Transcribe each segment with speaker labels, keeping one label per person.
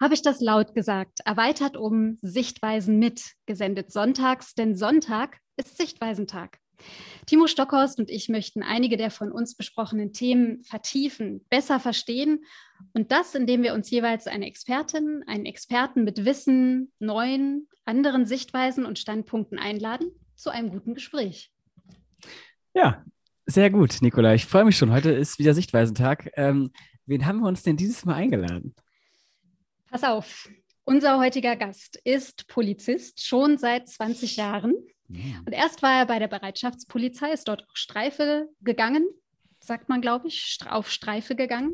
Speaker 1: habe ich das laut gesagt, erweitert um Sichtweisen mit, gesendet sonntags, denn Sonntag ist Sichtweisentag. Timo Stockhorst und ich möchten einige der von uns besprochenen Themen vertiefen, besser verstehen und das, indem wir uns jeweils eine Expertin, einen Experten mit Wissen, neuen, anderen Sichtweisen und Standpunkten einladen zu einem guten Gespräch.
Speaker 2: Ja, sehr gut, Nicola. Ich freue mich schon. Heute ist wieder Sichtweisentag. Ähm, wen haben wir uns denn dieses Mal eingeladen?
Speaker 1: Pass auf, unser heutiger Gast ist Polizist schon seit 20 Jahren. Ja. Und erst war er bei der Bereitschaftspolizei, ist dort auch Streife gegangen, sagt man, glaube ich, auf Streife gegangen.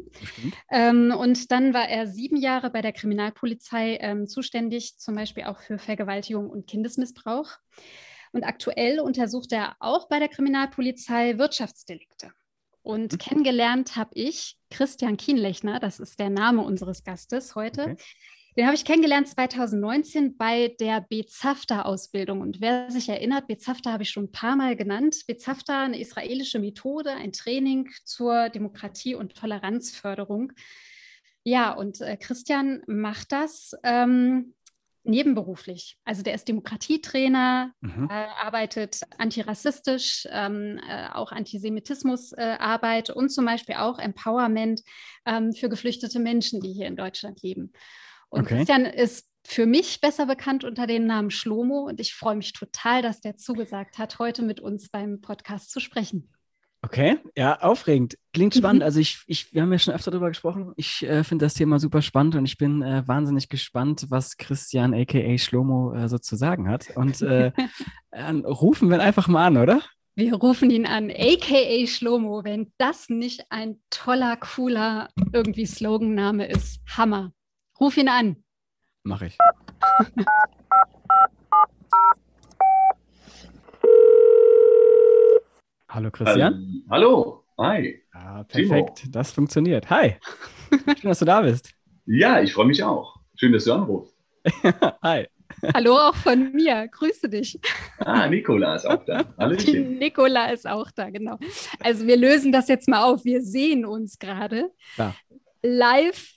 Speaker 1: Ähm, und dann war er sieben Jahre bei der Kriminalpolizei ähm, zuständig, zum Beispiel auch für Vergewaltigung und Kindesmissbrauch. Und aktuell untersucht er auch bei der Kriminalpolizei Wirtschaftsdelikte. Und mhm. kennengelernt habe ich Christian Kienlechner, das ist der Name unseres Gastes heute. Okay. Den habe ich kennengelernt 2019 bei der Bezafta-Ausbildung. Und wer sich erinnert, Bezafta habe ich schon ein paar Mal genannt. Bezafta, eine israelische Methode, ein Training zur Demokratie- und Toleranzförderung. Ja, und äh, Christian macht das ähm, nebenberuflich. Also der ist Demokratietrainer, mhm. äh, arbeitet antirassistisch, ähm, äh, auch Antisemitismusarbeit äh, und zum Beispiel auch Empowerment ähm, für geflüchtete Menschen, die hier in Deutschland leben. Und okay. Christian ist für mich besser bekannt unter dem Namen Schlomo und ich freue mich total, dass der zugesagt hat, heute mit uns beim Podcast zu sprechen.
Speaker 2: Okay, ja, aufregend. Klingt spannend. Mhm. Also ich, ich, wir haben ja schon öfter darüber gesprochen. Ich äh, finde das Thema super spannend und ich bin äh, wahnsinnig gespannt, was Christian aka Schlomo äh, so zu sagen hat. Und äh, rufen wir ihn einfach mal an, oder?
Speaker 1: Wir rufen ihn an, aka Schlomo, wenn das nicht ein toller, cooler irgendwie Sloganname ist. Hammer. Ruf ihn an.
Speaker 2: Mach ich. Hallo Christian.
Speaker 3: Ähm, hallo, hi.
Speaker 2: Ja, perfekt, Timo. das funktioniert. Hi, schön, dass du da bist.
Speaker 3: Ja, ich freue mich auch. Schön, dass du anrufst.
Speaker 1: hi. Hallo auch von mir, grüße dich.
Speaker 3: Ah, Nicola ist auch da.
Speaker 1: Hallöchen. Nicola ist auch da, genau. Also wir lösen das jetzt mal auf. Wir sehen uns gerade ja. live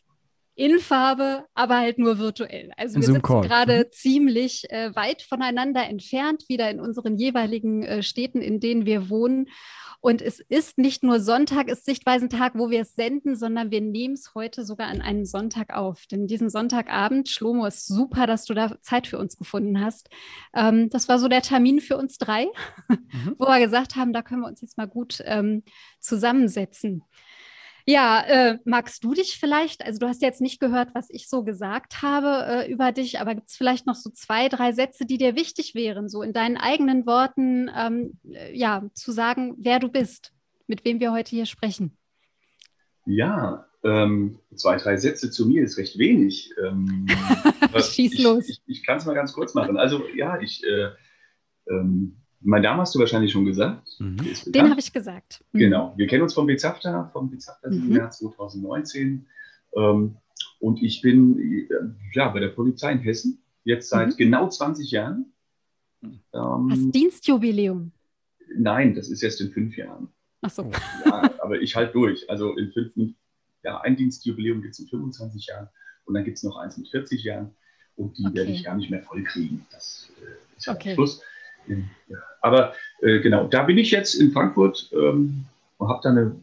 Speaker 1: in Farbe, aber halt nur virtuell. Also wir sitzen gerade mhm. ziemlich äh, weit voneinander entfernt, wieder in unseren jeweiligen äh, Städten, in denen wir wohnen. Und es ist nicht nur Sonntag, ist Sichtweisentag, wo wir es senden, sondern wir nehmen es heute sogar an einem Sonntag auf. Denn diesen Sonntagabend, Schlomo, ist super, dass du da Zeit für uns gefunden hast. Ähm, das war so der Termin für uns drei, mhm. wo wir gesagt haben, da können wir uns jetzt mal gut ähm, zusammensetzen. Ja, äh, magst du dich vielleicht, also du hast jetzt nicht gehört, was ich so gesagt habe äh, über dich, aber gibt es vielleicht noch so zwei, drei Sätze, die dir wichtig wären, so in deinen eigenen Worten, ähm, äh, ja, zu sagen, wer du bist, mit wem wir heute hier sprechen?
Speaker 3: Ja, ähm, zwei, drei Sätze zu mir ist recht wenig. Ähm,
Speaker 1: Schieß ich, los.
Speaker 3: Ich, ich kann es mal ganz kurz machen. Also ja, ich äh, ähm, mein Name hast du wahrscheinlich schon gesagt.
Speaker 1: Mhm. Den habe ich gesagt.
Speaker 3: Mhm. Genau. Wir kennen uns vom Bezafta, vom Bezafta mhm. Jahr 2019. Ähm, und ich bin äh, ja, bei der Polizei in Hessen jetzt seit mhm. genau 20 Jahren.
Speaker 1: Ähm, Hast Dienstjubiläum?
Speaker 3: Nein, das ist erst in fünf Jahren.
Speaker 1: Ach so.
Speaker 3: Ja, aber ich halte durch. Also in fünf, ja, ein Dienstjubiläum gibt es in 25 Jahren und dann gibt es noch eins mit 40 Jahren und die okay. werde ich gar nicht mehr voll kriegen. Das äh, ist ja okay. Schluss. Aber äh, genau, da bin ich jetzt in Frankfurt ähm, und habe da eine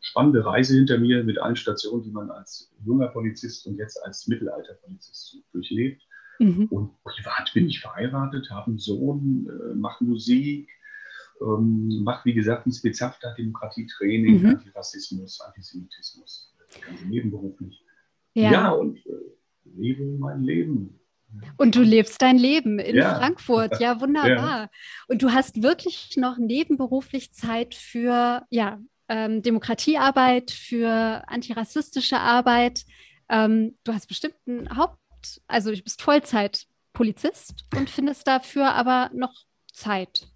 Speaker 3: spannende Reise hinter mir mit allen Stationen, die man als junger Polizist und jetzt als Mittelalterpolizist durchlebt. Mhm. Und privat bin ich verheiratet, habe einen Sohn, äh, mache Musik, ähm, mache wie gesagt ein Spezafter Demokratietraining, mhm. Antirassismus, Antisemitismus, das Ganze nebenberuflich. Ja, ja und äh, lebe mein Leben.
Speaker 1: Und du lebst dein Leben in ja. Frankfurt. Ja, wunderbar. Ja. Und du hast wirklich noch nebenberuflich Zeit für ja, ähm, Demokratiearbeit, für antirassistische Arbeit. Ähm, du hast bestimmt ein Haupt, also du bist Vollzeit-Polizist und findest dafür aber noch Zeit.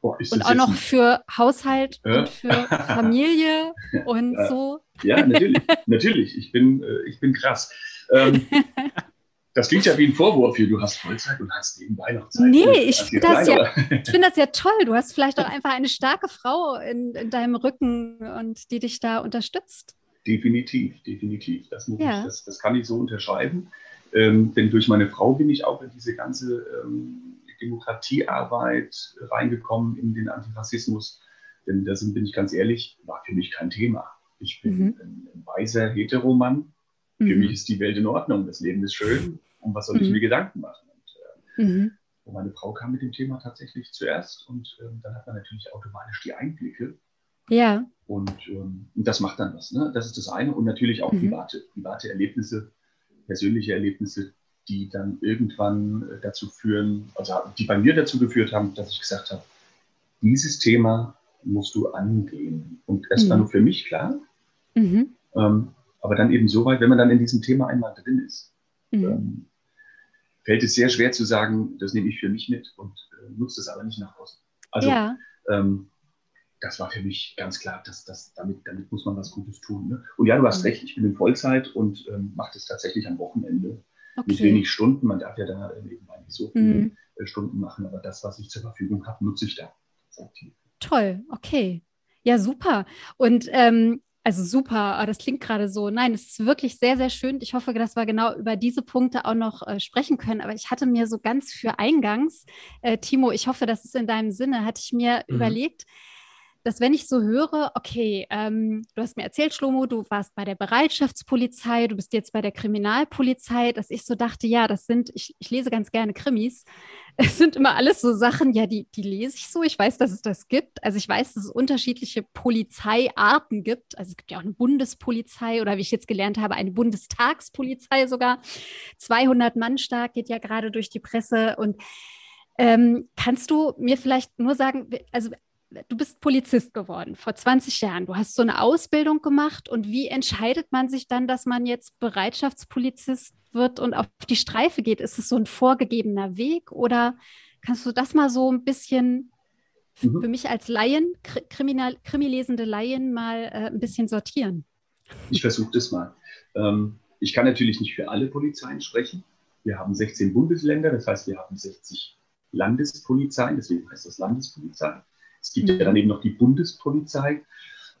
Speaker 1: Boah, und auch noch für Haushalt ja. und für Familie und so.
Speaker 3: Ja, natürlich, natürlich. Ich bin, äh, ich bin krass. Ähm, Das klingt ja wie ein Vorwurf hier, du hast Vollzeit und hast nebenbei noch Zeit.
Speaker 1: Nee, ich finde das, ja, find das ja toll. Du hast vielleicht auch einfach eine starke Frau in, in deinem Rücken und die dich da unterstützt.
Speaker 3: Definitiv, definitiv. Das, ja. ich, das, das, kann ich so unterschreiben. Ähm, denn durch meine Frau bin ich auch in diese ganze ähm, Demokratiearbeit reingekommen, in den Antirassismus. Denn da bin ich ganz ehrlich, war für mich kein Thema. Ich bin mhm. ein, ein, weißer Heteromann. Für mhm. mich ist die Welt in Ordnung, das Leben ist schön. Und was soll ich mhm. mir Gedanken machen? Und, äh, mhm. und, meine Frau kam mit dem Thema tatsächlich zuerst und äh, dann hat man natürlich automatisch die Einblicke.
Speaker 1: Ja.
Speaker 3: Und, ähm, und das macht dann was. Ne? Das ist das eine. Und natürlich auch mhm. private, private Erlebnisse, persönliche Erlebnisse, die dann irgendwann äh, dazu führen, also die bei mir dazu geführt haben, dass ich gesagt habe, dieses Thema musst du angehen. Und mhm. war nur für mich klar. Mhm. Ähm, aber dann eben so weit, wenn man dann in diesem Thema einmal drin ist, mhm. ähm, fällt es sehr schwer zu sagen, das nehme ich für mich mit und äh, nutze es aber nicht nach außen. Also ja. ähm, das war für mich ganz klar, dass, dass damit, damit muss man was Gutes tun. Ne? Und ja, du hast mhm. recht, ich bin in Vollzeit und ähm, mache das tatsächlich am Wochenende. Okay. Mit wenig Stunden. Man darf ja da nebenbei nicht so viele mhm. Äh, Stunden machen, aber das, was ich zur Verfügung habe, nutze ich da.
Speaker 1: Toll, okay. Ja, super. Und ähm, also super, das klingt gerade so. Nein, es ist wirklich sehr, sehr schön. Ich hoffe, dass wir genau über diese Punkte auch noch äh, sprechen können. Aber ich hatte mir so ganz für eingangs, äh, Timo, ich hoffe, das ist in deinem Sinne, hatte ich mir mhm. überlegt, dass wenn ich so höre, okay, ähm, du hast mir erzählt, Schlomo, du warst bei der Bereitschaftspolizei, du bist jetzt bei der Kriminalpolizei, dass ich so dachte, ja, das sind, ich, ich lese ganz gerne Krimis, es sind immer alles so Sachen, ja, die, die lese ich so, ich weiß, dass es das gibt, also ich weiß, dass es unterschiedliche Polizeiarten gibt, also es gibt ja auch eine Bundespolizei oder wie ich jetzt gelernt habe, eine Bundestagspolizei sogar, 200 Mann stark, geht ja gerade durch die Presse. Und ähm, kannst du mir vielleicht nur sagen, also du bist Polizist geworden vor 20 Jahren. Du hast so eine Ausbildung gemacht und wie entscheidet man sich dann, dass man jetzt Bereitschaftspolizist wird und auf die Streife geht? Ist es so ein vorgegebener Weg oder kannst du das mal so ein bisschen mhm. für mich als Laien, kriminal, krimilesende Laien mal äh, ein bisschen sortieren?
Speaker 3: Ich versuche das mal. Ähm, ich kann natürlich nicht für alle Polizeien sprechen. Wir haben 16 Bundesländer, das heißt, wir haben 60 Landespolizeien, deswegen heißt das Landespolizei. Es gibt ja dann eben noch die Bundespolizei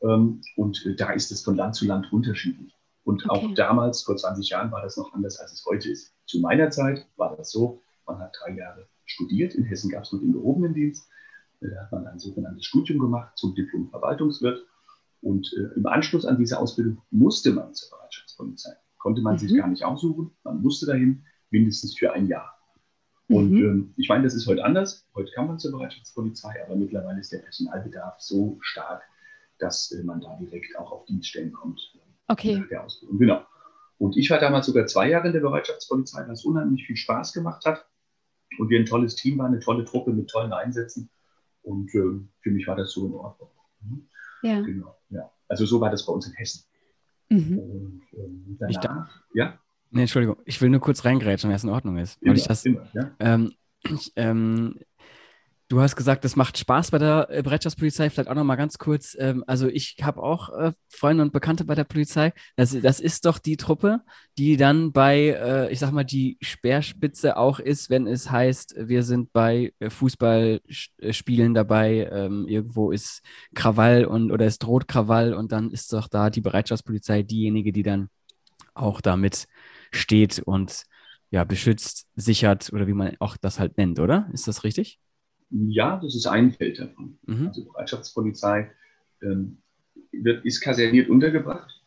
Speaker 3: ähm, und äh, da ist es von Land zu Land unterschiedlich. Und okay. auch damals, vor 20 Jahren, war das noch anders, als es heute ist. Zu meiner Zeit war das so, man hat drei Jahre studiert. In Hessen gab es nur den gehobenen Dienst. Äh, da hat man ein sogenanntes Studium gemacht zum Diplom Verwaltungswirt. Und äh, im Anschluss an diese Ausbildung musste man zur Bereitschaftspolizei. Konnte man mhm. sich gar nicht aussuchen. Man musste dahin, mindestens für ein Jahr. Und mhm. ähm, ich meine, das ist heute anders. Heute kann man zur Bereitschaftspolizei, aber mittlerweile ist der Personalbedarf so stark, dass äh, man da direkt auch auf Dienststellen kommt.
Speaker 1: Äh, okay.
Speaker 3: der Ausbildung. Genau. Und ich war damals sogar zwei Jahre in der Bereitschaftspolizei, was unheimlich viel Spaß gemacht hat. Und wir ein tolles Team waren, eine tolle Truppe mit tollen Einsätzen. Und äh, für mich war das so in Ordnung.
Speaker 1: Mhm. Ja.
Speaker 3: Genau. Ja. Also so war das bei uns in Hessen. Mhm. Und ähm, danach, ja.
Speaker 2: Nee, Entschuldigung, ich will nur kurz reingrätschen, wenn es in Ordnung ist. Immer, das, immer, ja? ähm, ich, ähm, du hast gesagt, das macht Spaß bei der äh, Bereitschaftspolizei. Vielleicht auch noch mal ganz kurz. Ähm, also ich habe auch äh, Freunde und Bekannte bei der Polizei. Das, das ist doch die Truppe, die dann bei, äh, ich sag mal, die Speerspitze auch ist, wenn es heißt, wir sind bei äh, Fußballspielen dabei. Ähm, irgendwo ist Krawall und oder es droht Krawall und dann ist doch da die Bereitschaftspolizei diejenige, die dann auch damit steht und ja, beschützt, sichert oder wie man auch das halt nennt, oder? Ist das richtig?
Speaker 3: Ja, das ist ein Feld davon. Mhm. Also Bereitschaftspolizei ähm, wird, ist kaserniert untergebracht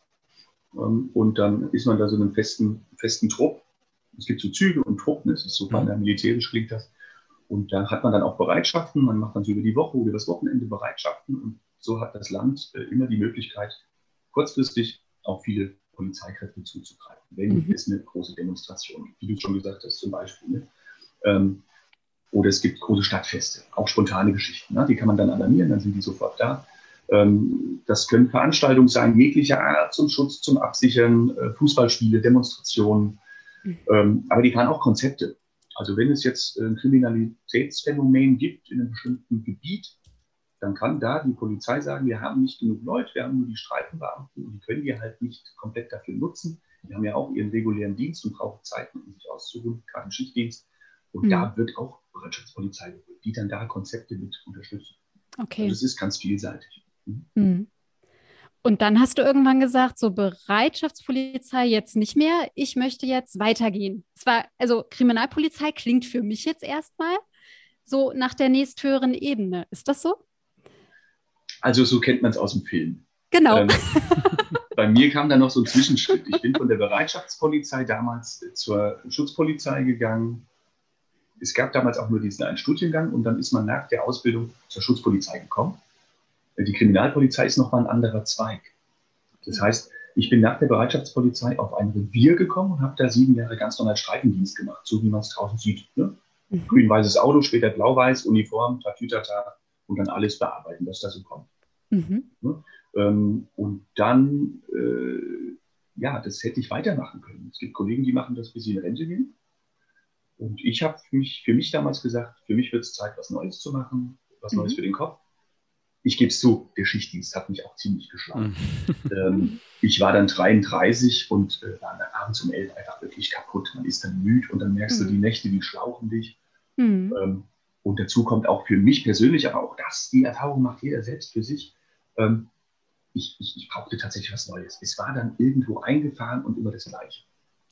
Speaker 3: ähm, und dann ist man da so einen festen, festen Trupp. Es gibt so Züge und Truppen, das ist so mhm. militärisch klingt das. Und da hat man dann auch Bereitschaften, man macht dann so über die Woche oder das Wochenende Bereitschaften und so hat das Land äh, immer die Möglichkeit, kurzfristig auch viele Polizeikräfte zuzugreifen, wenn mhm. es eine große Demonstration gibt, wie du schon gesagt hast zum Beispiel. Ne? Ähm, oder es gibt große Stadtfeste, auch spontane Geschichten. Ne? Die kann man dann alarmieren, dann sind die sofort da. Ähm, das können Veranstaltungen sein, jeglicher Art zum Schutz, zum Absichern, äh, Fußballspiele, Demonstrationen. Mhm. Ähm, aber die fahren auch Konzepte. Also wenn es jetzt ein Kriminalitätsphänomen gibt in einem bestimmten Gebiet, dann kann da die Polizei sagen, wir haben nicht genug Leute, wir haben nur die Streifenbeamten und die können wir halt nicht komplett dafür nutzen. Die haben ja auch ihren regulären Dienst und brauchen Zeit, um sich auszuruhen, keinen Schichtdienst. Und mhm. da wird auch Bereitschaftspolizei geholt, die dann da Konzepte mit unterstützen.
Speaker 1: Okay.
Speaker 3: Also es ist ganz vielseitig.
Speaker 1: Mhm. Mhm. Und dann hast du irgendwann gesagt, so Bereitschaftspolizei jetzt nicht mehr, ich möchte jetzt weitergehen. Es war, also Kriminalpolizei klingt für mich jetzt erstmal so nach der nächsthöheren Ebene. Ist das so?
Speaker 3: Also so kennt man es aus dem Film.
Speaker 1: Genau. Ähm,
Speaker 3: bei mir kam dann noch so ein Zwischenschritt. Ich bin von der Bereitschaftspolizei damals zur Schutzpolizei gegangen. Es gab damals auch nur diesen einen Studiengang und dann ist man nach der Ausbildung zur Schutzpolizei gekommen. Die Kriminalpolizei ist nochmal ein anderer Zweig. Das heißt, ich bin nach der Bereitschaftspolizei auf ein Revier gekommen und habe da sieben Jahre ganz normal Streifendienst gemacht, so wie man es draußen sieht. Ne? Mhm. Grün-weißes Auto, später blau-weiß, Uniform, Tatütata und dann alles bearbeiten, was da so kommt. Mhm. Ne? Ähm, und dann, äh, ja, das hätte ich weitermachen können. Es gibt Kollegen, die machen das, bis sie in Rente gehen. Und ich habe für mich, für mich damals gesagt, für mich wird es Zeit, was Neues zu machen, was mhm. Neues für den Kopf ich gebe es zu, der Schichtdienst hat mich auch ziemlich geschlagen. Mhm. ähm, ich war dann 33 und äh, war dann abends um 11 einfach wirklich kaputt. Man ist dann müde und dann merkst mhm. du, die Nächte, die schlauchen dich. Mhm. Ähm, und dazu kommt auch für mich persönlich, aber auch das, die Erfahrung macht jeder selbst für sich. Ähm, ich, ich, ich, brauchte tatsächlich was Neues. Es war dann irgendwo eingefahren und immer das Gleiche.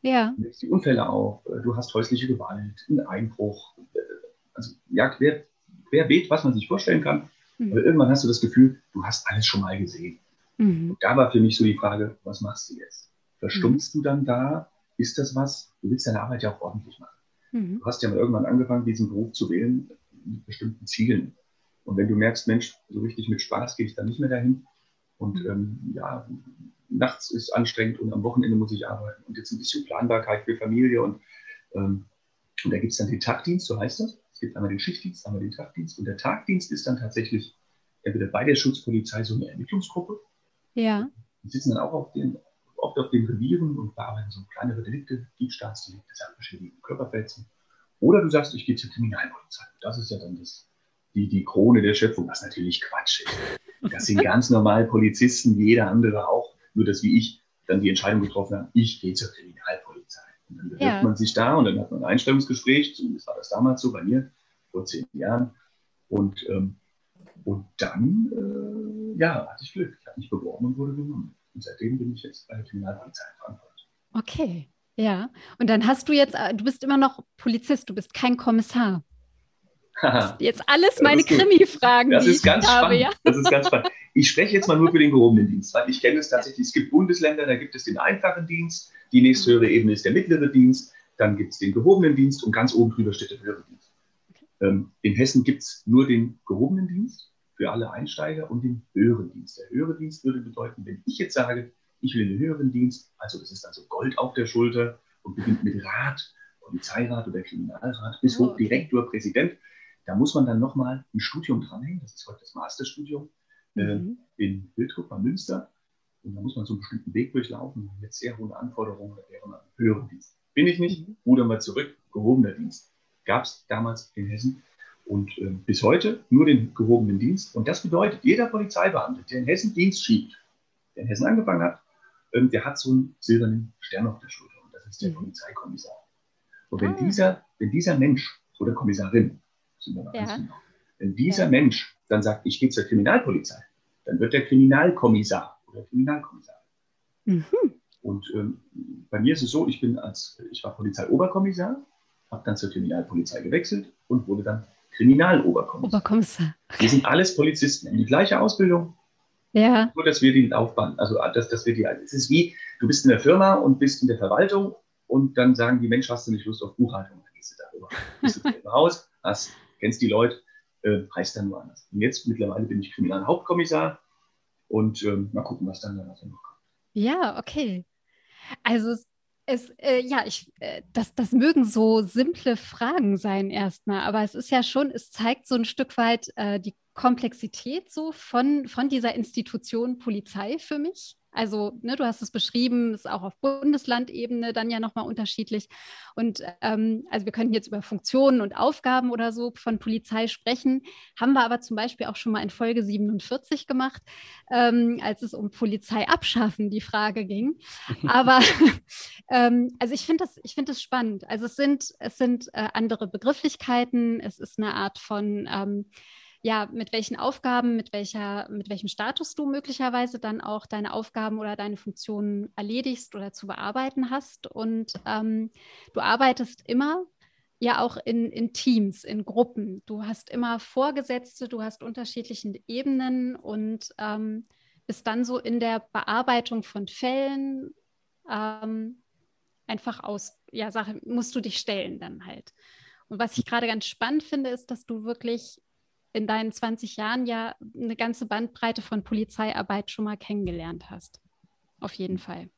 Speaker 1: Ja.
Speaker 3: Du die Unfälle auf, äh, du hast häusliche Gewalt, einen Einbruch. Äh, also ja, quer, querbeet, was man sich vorstellen kann. Mhm. Aber irgendwann hast du das Gefühl, du hast alles schon mal gesehen. Mhm. Und da war für mich so die Frage, was machst du jetzt? Verstummst mhm. du dann da? Ist das was? Du willst deine Arbeit ja auch ordentlich machen. Mhm. Du hast ja mal irgendwann angefangen, diesen Beruf zu wählen mit bestimmten Zielen. Und wenn du merkst, Mensch, so richtig mit Spaß gehe ich da nicht mehr dahin. Und mhm. ähm, ja, nachts ist anstrengend und am Wochenende muss ich arbeiten. Und jetzt ein bisschen Planbarkeit für Familie. Und, ähm, und da gibt es dann den Tagdienst, so heißt das. Es gibt einmal den Schichtdienst, einmal den Tagdienst. Und der Tagdienst ist dann tatsächlich entweder bei der Schutzpolizei so eine Ermittlungsgruppe.
Speaker 1: Ja.
Speaker 3: Die sitzen dann auch auf den, oft auf den Revieren und bearbeiten so kleinere Delikte, Diebstahlsdelikte, Sachbeschädigung, Körperverletzung. Oder du sagst, ich gehe zur Kriminalpolizei. Das ist ja dann das, die, die Krone der Schöpfung, was natürlich Quatsch ist. Das sind ganz normal Polizisten, wie jeder andere auch, nur dass wie ich dann die Entscheidung getroffen habe, ich gehe zur Kriminalpolizei. Und dann bewirbt ja. man sich da und dann hat man ein Einstellungsgespräch, zumindest war das damals so bei mir, vor zehn Jahren. Und, ähm, und dann, äh, ja, hatte ich Glück. Ich habe mich beworben und wurde genommen. Und seitdem bin ich jetzt bei der Kriminalpolizei verantwortlich.
Speaker 1: Okay, ja. Und dann hast du jetzt, äh, du bist immer noch Polizist, du bist kein Kommissar. jetzt alles meine Krimi-Fragen.
Speaker 3: Das, ist ganz habe, spannend. Ja? Das ist ganz spannend. Ich spreche jetzt mal nur für den gehobenen Dienst, weil ich kenne es tatsächlich. Es gibt Bundesländer, da gibt es den einfachen Dienst, die nächsthöhere Ebene ist der mittlere Dienst, dann gibt es den gehobenen Dienst und ganz oben drüber steht der höhere Dienst. Ähm, in Hessen gibt es nur den gehobenen Dienst für alle Einsteiger und den höheren Dienst. Der höhere Dienst würde bedeuten, wenn ich jetzt sage, ich will den höheren Dienst, also das ist also Gold auf der Schulter und beginnt mit Rat, Polizeirat oder Kriminalrat bis hoch Direktor, Präsident, da muss man dann nochmal ein Studium dranhängen. Das ist heute das Masterstudium äh, mhm. in Wildrup bei Münster. Und da muss man so einen bestimmten Weg durchlaufen mit sehr hohen Anforderungen. Da wäre man höheren Dienst. Bin ich nicht, mhm. ruder mal zurück, gehobener Dienst. Gab es damals in Hessen. Und äh, bis heute nur den gehobenen Dienst. Und das bedeutet, jeder Polizeibeamte, der in Hessen Dienst schiebt, der in Hessen angefangen hat, äh, der hat so einen silbernen Stern auf der Schulter. Und das ist der mhm. Polizeikommissar. Und wenn, ah. dieser, wenn dieser Mensch oder Kommissarin, ja. wenn dieser ja. Mensch dann sagt, ich gehe zur Kriminalpolizei, dann wird der Kriminalkommissar oder Kriminalkommissar. Mhm. Und ähm, bei mir ist es so, ich bin als, ich war Polizeioberkommissar, habe dann zur Kriminalpolizei gewechselt und wurde dann Kriminaloberkommissar. Oberkommissar. Wir sind alles Polizisten, die gleiche Ausbildung.
Speaker 1: Ja.
Speaker 3: Nur, dass wir die Laufbahn, also dass, dass wir die, es ist wie, du bist in der Firma und bist in der Verwaltung und dann sagen die, Mensch, hast du nicht Lust auf Buchhaltung? Dann gehst du darüber. Bist du im Haus, hast, kennst die Leute, äh, heißt dann nur anders. Und jetzt mittlerweile bin ich Kriminalhauptkommissar und ähm, mal gucken, was dann da noch kommt.
Speaker 1: Ja, okay. Also es, äh, ja, ich, äh, das, das mögen so simple Fragen sein erstmal, aber es ist ja schon, es zeigt so ein Stück weit äh, die Komplexität so von, von dieser Institution Polizei für mich. Also, ne, du hast es beschrieben, ist auch auf Bundeslandebene dann ja nochmal unterschiedlich. Und ähm, also wir könnten jetzt über Funktionen und Aufgaben oder so von Polizei sprechen, haben wir aber zum Beispiel auch schon mal in Folge 47 gemacht, ähm, als es um Polizei abschaffen die Frage ging. Aber ähm, also ich finde das, ich das spannend. Also es sind, es sind äh, andere Begrifflichkeiten, es ist eine Art von ähm, ja, mit welchen Aufgaben, mit welcher, mit welchem Status du möglicherweise dann auch deine Aufgaben oder deine Funktionen erledigst oder zu bearbeiten hast. Und ähm, du arbeitest immer ja auch in, in Teams, in Gruppen. Du hast immer Vorgesetzte, du hast unterschiedliche Ebenen und ähm, bist dann so in der Bearbeitung von Fällen ähm, einfach aus, ja, Sache, musst du dich stellen dann halt. Und was ich gerade ganz spannend finde, ist, dass du wirklich in deinen 20 Jahren ja eine ganze Bandbreite von Polizeiarbeit schon mal kennengelernt hast. Auf jeden Fall.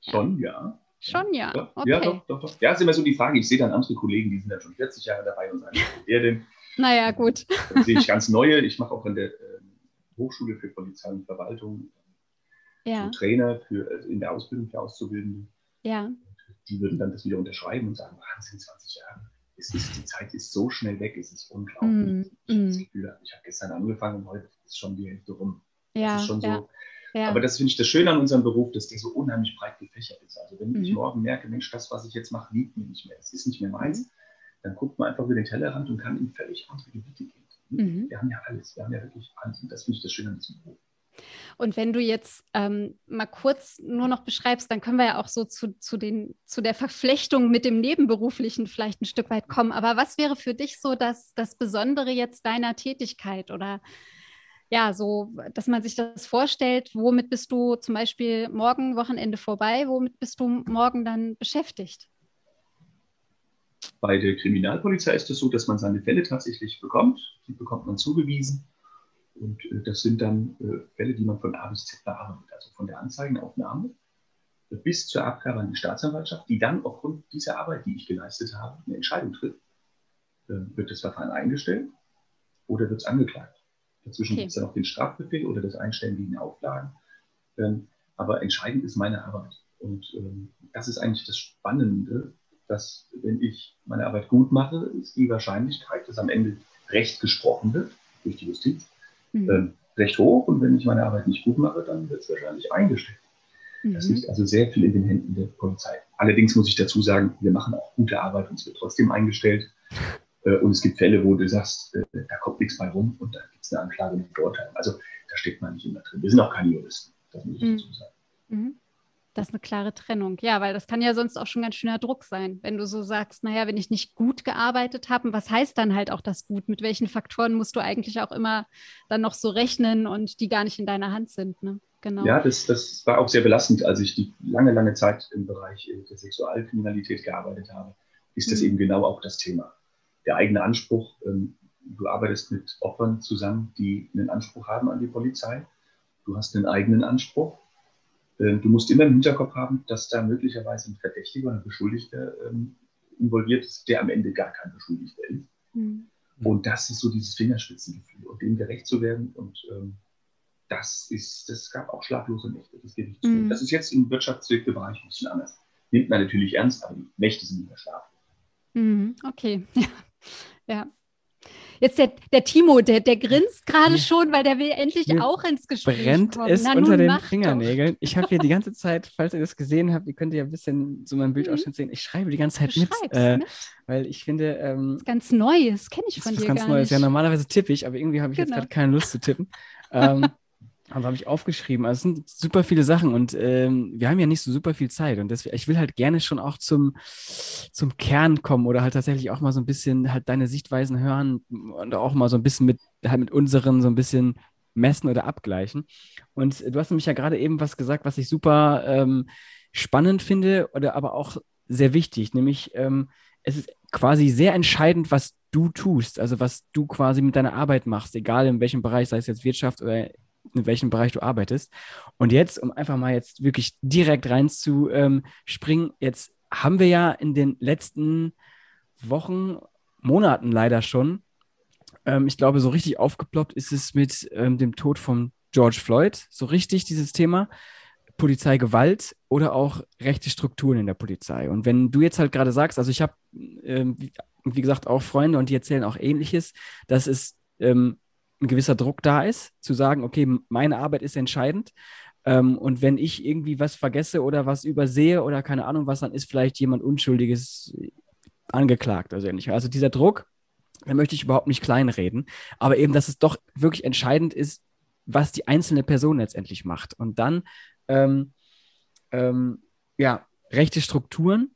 Speaker 3: Schon, ja.
Speaker 1: Schon, ja.
Speaker 3: Okay. Ja, doch, doch, doch. Ja, ist immer so die Frage. Ich sehe dann andere Kollegen, die sind dann schon 40 Jahre dabei und sagen, wer denn?
Speaker 1: Naja, gut.
Speaker 3: Dann sehe ich ganz neue. Ich mache auch in der äh, Hochschule für Polizei und Verwaltung ja. so Trainer für, also in der Ausbildung für Auszubildende.
Speaker 1: Ja.
Speaker 3: Die würden dann das wieder unterschreiben und sagen, Wahnsinn, 20 Jahre es ist, die Zeit ist so schnell weg, es ist unglaublich. Mm, ich, mm. ich habe gestern angefangen und heute ist schon die Hälfte rum.
Speaker 1: Ja,
Speaker 3: das ist schon
Speaker 1: ja,
Speaker 3: so. Ja. Aber das finde ich das Schöne an unserem Beruf, dass der so unheimlich breit gefächert ist. Also wenn mm. ich morgen merke, Mensch, das, was ich jetzt mache, liegt mir nicht mehr, es ist nicht mehr meins, mhm. dann guckt man einfach über den Tellerrand und kann in völlig andere Gebiete gehen. Mhm. Wir haben ja alles, wir haben ja wirklich alles. Und das finde ich das Schöne an diesem Beruf.
Speaker 1: Und wenn du jetzt ähm, mal kurz nur noch beschreibst, dann können wir ja auch so zu, zu, den, zu der Verflechtung mit dem Nebenberuflichen vielleicht ein Stück weit kommen. Aber was wäre für dich so das, das Besondere jetzt deiner Tätigkeit oder ja, so, dass man sich das vorstellt, womit bist du zum Beispiel morgen Wochenende vorbei, womit bist du morgen dann beschäftigt?
Speaker 3: Bei der Kriminalpolizei ist es so, dass man seine Fälle tatsächlich bekommt. Die bekommt man zugewiesen. Und äh, das sind dann äh, Fälle, die man von A bis Z bearbeitet, also von der Anzeigenaufnahme bis zur Abgabe an die Staatsanwaltschaft, die dann aufgrund dieser Arbeit, die ich geleistet habe, eine Entscheidung trifft. Äh, wird das Verfahren eingestellt oder wird es angeklagt? Dazwischen okay. gibt es dann noch den Strafbefehl oder das Einstellen gegen Auflagen. Ähm, aber entscheidend ist meine Arbeit. Und ähm, das ist eigentlich das Spannende, dass wenn ich meine Arbeit gut mache, ist die Wahrscheinlichkeit, dass am Ende Recht gesprochen wird durch die Justiz, mhm. ähm, recht hoch. Und wenn ich meine Arbeit nicht gut mache, dann wird es wahrscheinlich eingestellt. Mhm. Das liegt also sehr viel in den Händen der Polizei. Allerdings muss ich dazu sagen, wir machen auch gute Arbeit und es wird trotzdem eingestellt. Äh, und es gibt Fälle, wo du sagst, äh, da kommt nichts bei rum und da gibt es eine Anklage mit Verurteilung. Also da steckt man nicht immer drin. Wir sind auch keine Juristen, das muss ich mhm. dazu sagen.
Speaker 1: Das ist eine klare Trennung. Ja, weil das kann ja sonst auch schon ganz schöner Druck sein, wenn du so sagst, naja, wenn ich nicht gut gearbeitet habe, was heißt dann halt auch das gut? Mit welchen Faktoren musst du eigentlich auch immer dann noch so rechnen und die gar nicht in deiner Hand sind? Ne?
Speaker 3: Genau. Ja, das, das war auch sehr belastend, als ich die lange, lange Zeit im Bereich äh, der Sexualkriminalität gearbeitet habe, ist das mhm. eben genau auch das Thema. Der eigene Anspruch, ähm, du arbeitest mit Opfern zusammen, die einen Anspruch haben an die Polizei. Du hast einen eigenen Anspruch du musst immer im Hinterkopf haben, dass da möglicherweise ein Verdächtiger oder ein Beschuldigter ähm, involviert ist, der am Ende gar kein Beschuldigter ist. Mhm. Und das ist so dieses Fingerspitzengefühl und dem gerecht zu werden. Und ähm, das ist, das gab auch schlaflose Nächte, das gebe ich zu. Mhm. Das ist jetzt im Wirtschaftsbereich ein bisschen anders. Nimmt man natürlich ernst, aber die Nächte sind nicht mehr schlaflos.
Speaker 1: Mhm. Okay, ja. ja. Jetzt der, der Timo, der, der grinst gerade schon, weil der will endlich Mir auch ins Gespräch
Speaker 2: brennt
Speaker 1: kommen.
Speaker 2: es Na, unter den Fingernägeln. Doch. Ich habe hier die ganze Zeit, falls ihr das gesehen habt, ihr könnt ja ein bisschen so mein Bildausschnitt mhm. sehen. Ich schreibe die ganze Zeit mit, äh, mit, weil ich finde. Ähm,
Speaker 1: das ist ganz Neues, kenne ich von dir gar Neues.
Speaker 2: nicht. Ja, normalerweise tippe ich, aber irgendwie habe ich genau. jetzt gerade keine Lust zu tippen. ähm, also habe ich aufgeschrieben. Also es sind super viele Sachen und ähm, wir haben ja nicht so super viel Zeit. Und deswegen, ich will halt gerne schon auch zum, zum Kern kommen oder halt tatsächlich auch mal so ein bisschen halt deine Sichtweisen hören und auch mal so ein bisschen mit, halt mit unseren so ein bisschen messen oder abgleichen. Und du hast nämlich ja gerade eben was gesagt, was ich super ähm, spannend finde oder aber auch sehr wichtig, nämlich ähm, es ist quasi sehr entscheidend, was du tust, also was du quasi mit deiner Arbeit machst, egal in welchem Bereich, sei es jetzt Wirtschaft oder in welchem Bereich du arbeitest. Und jetzt, um einfach mal jetzt wirklich direkt reinzuspringen, ähm, jetzt haben wir ja in den letzten Wochen, Monaten leider schon, ähm, ich glaube, so richtig aufgeploppt ist es mit ähm, dem Tod von George Floyd, so richtig dieses Thema. Polizeigewalt oder auch rechte Strukturen in der Polizei. Und wenn du jetzt halt gerade sagst, also ich habe, ähm, wie, wie, gesagt, auch Freunde und die erzählen auch ähnliches, dass es ähm, ein gewisser Druck da ist, zu sagen, okay, meine Arbeit ist entscheidend. Ähm, und wenn ich irgendwie was vergesse oder was übersehe oder keine Ahnung was, dann ist vielleicht jemand Unschuldiges angeklagt. Also ähnlich. Also dieser Druck da möchte ich überhaupt nicht kleinreden, aber eben, dass es doch wirklich entscheidend ist, was die einzelne Person letztendlich macht. Und dann, ähm, ähm, ja, rechte Strukturen,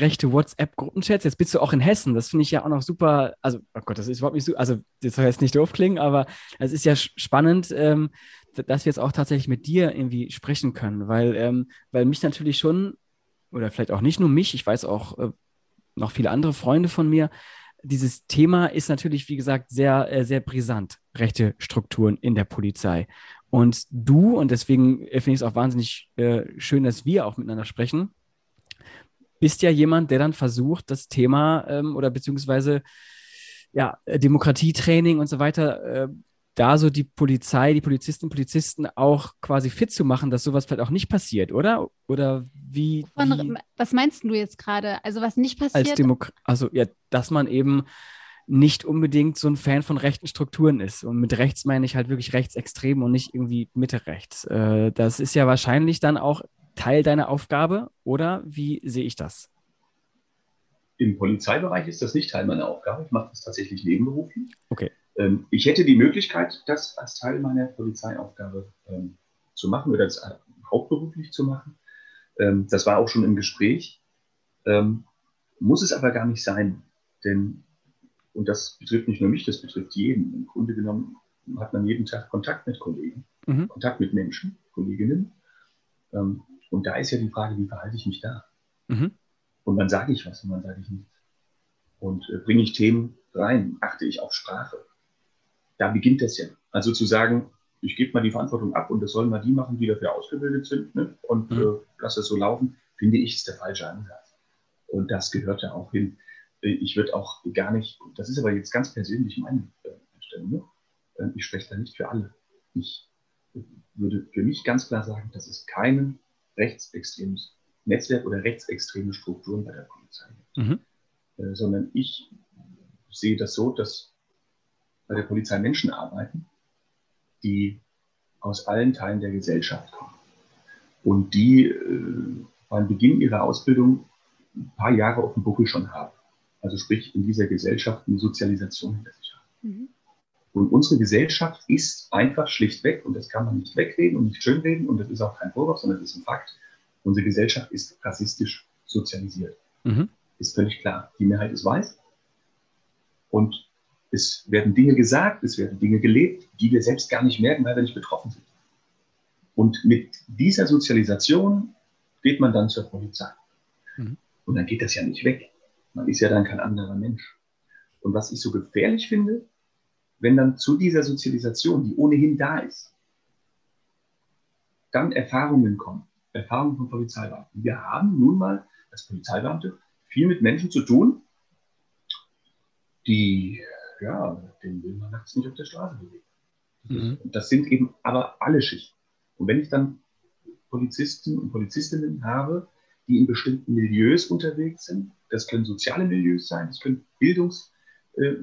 Speaker 2: rechte WhatsApp-Gruppenchats. Jetzt bist du auch in Hessen. Das finde ich ja auch noch super. Also, oh Gott, das ist überhaupt nicht so. Also, das soll jetzt nicht doof klingen, aber es ist ja spannend, ähm, dass wir jetzt auch tatsächlich mit dir irgendwie sprechen können, weil, ähm, weil mich natürlich schon, oder vielleicht auch nicht nur mich, ich weiß auch äh, noch viele andere Freunde von mir, dieses Thema ist natürlich, wie gesagt, sehr, äh, sehr brisant, rechte Strukturen in der Polizei. Und du, und deswegen äh, finde ich es auch wahnsinnig äh, schön, dass wir auch miteinander sprechen, bist ja jemand, der dann versucht, das Thema ähm, oder beziehungsweise ja, Demokratietraining und so weiter, äh, da so die Polizei, die Polizistinnen und Polizisten auch quasi fit zu machen, dass sowas vielleicht auch nicht passiert, oder? Oder wie.
Speaker 1: Von, wie was meinst du jetzt gerade? Also, was nicht passiert?
Speaker 2: Als Demok also, ja, dass man eben nicht unbedingt so ein Fan von rechten Strukturen ist. Und mit rechts meine ich halt wirklich rechtsextrem und nicht irgendwie Mitte rechts. Äh, das ist ja wahrscheinlich dann auch Teil deiner Aufgabe oder wie sehe ich das?
Speaker 3: Im Polizeibereich ist das nicht Teil meiner Aufgabe. Ich mache das tatsächlich nebenberuflich.
Speaker 2: Okay.
Speaker 3: Ähm, ich hätte die Möglichkeit, das als Teil meiner Polizeiaufgabe ähm, zu machen oder das hauptberuflich zu machen. Ähm, das war auch schon im Gespräch. Ähm, muss es aber gar nicht sein, denn, und das betrifft nicht nur mich, das betrifft jeden. Im Grunde genommen hat man jeden Tag Kontakt mit Kollegen, mhm. Kontakt mit Menschen, Kolleginnen. Ähm, und da ist ja die Frage, wie verhalte ich mich da? Mhm. Und wann sage ich was und wann sage ich nichts? Und äh, bringe ich Themen rein? Achte ich auf Sprache? Da beginnt das ja. Also zu sagen, ich gebe mal die Verantwortung ab und das sollen mal die machen, die dafür ausgebildet sind ne? und mhm. äh, lass das so laufen, finde ich, ist der falsche Ansatz. Und das gehört ja auch hin. Äh, ich würde auch gar nicht, das ist aber jetzt ganz persönlich meine äh, Einstellung, ne? Äh, ich spreche da nicht für alle. Ich würde für mich ganz klar sagen, dass es keinen rechtsextremes Netzwerk oder rechtsextreme Strukturen bei der Polizei gibt. Mhm. Äh, sondern ich sehe das so, dass bei der Polizei Menschen arbeiten, die aus allen Teilen der Gesellschaft kommen und die äh, beim Beginn ihrer Ausbildung ein paar Jahre auf dem Buckel schon haben. Also sprich in dieser Gesellschaft eine Sozialisation hinter sich haben. Mhm. Und unsere Gesellschaft ist einfach schlichtweg, und das kann man nicht wegreden und nicht schönreden, und das ist auch kein Vorwurf, sondern das ist ein Fakt, unsere Gesellschaft ist rassistisch sozialisiert. Mhm. Ist völlig klar. Die Mehrheit ist weiß. Und es werden Dinge gesagt, es werden Dinge gelebt, die wir selbst gar nicht merken, weil wir nicht betroffen sind. Und mit dieser Sozialisation geht man dann zur Polizei. Mhm. Und dann geht das ja nicht weg. Man ist ja dann kein anderer Mensch. Und was ich so gefährlich finde, wenn dann zu dieser Sozialisation, die ohnehin da ist, dann Erfahrungen kommen, Erfahrungen von Polizeibeamten. Wir haben nun mal als Polizeibeamte viel mit Menschen zu tun, die, ja, den will man nachts nicht auf der Straße bewegen. Mhm. Das sind eben aber alle Schichten. Und wenn ich dann Polizisten und Polizistinnen habe, die in bestimmten Milieus unterwegs sind, das können soziale Milieus sein, das können Bildungs- äh,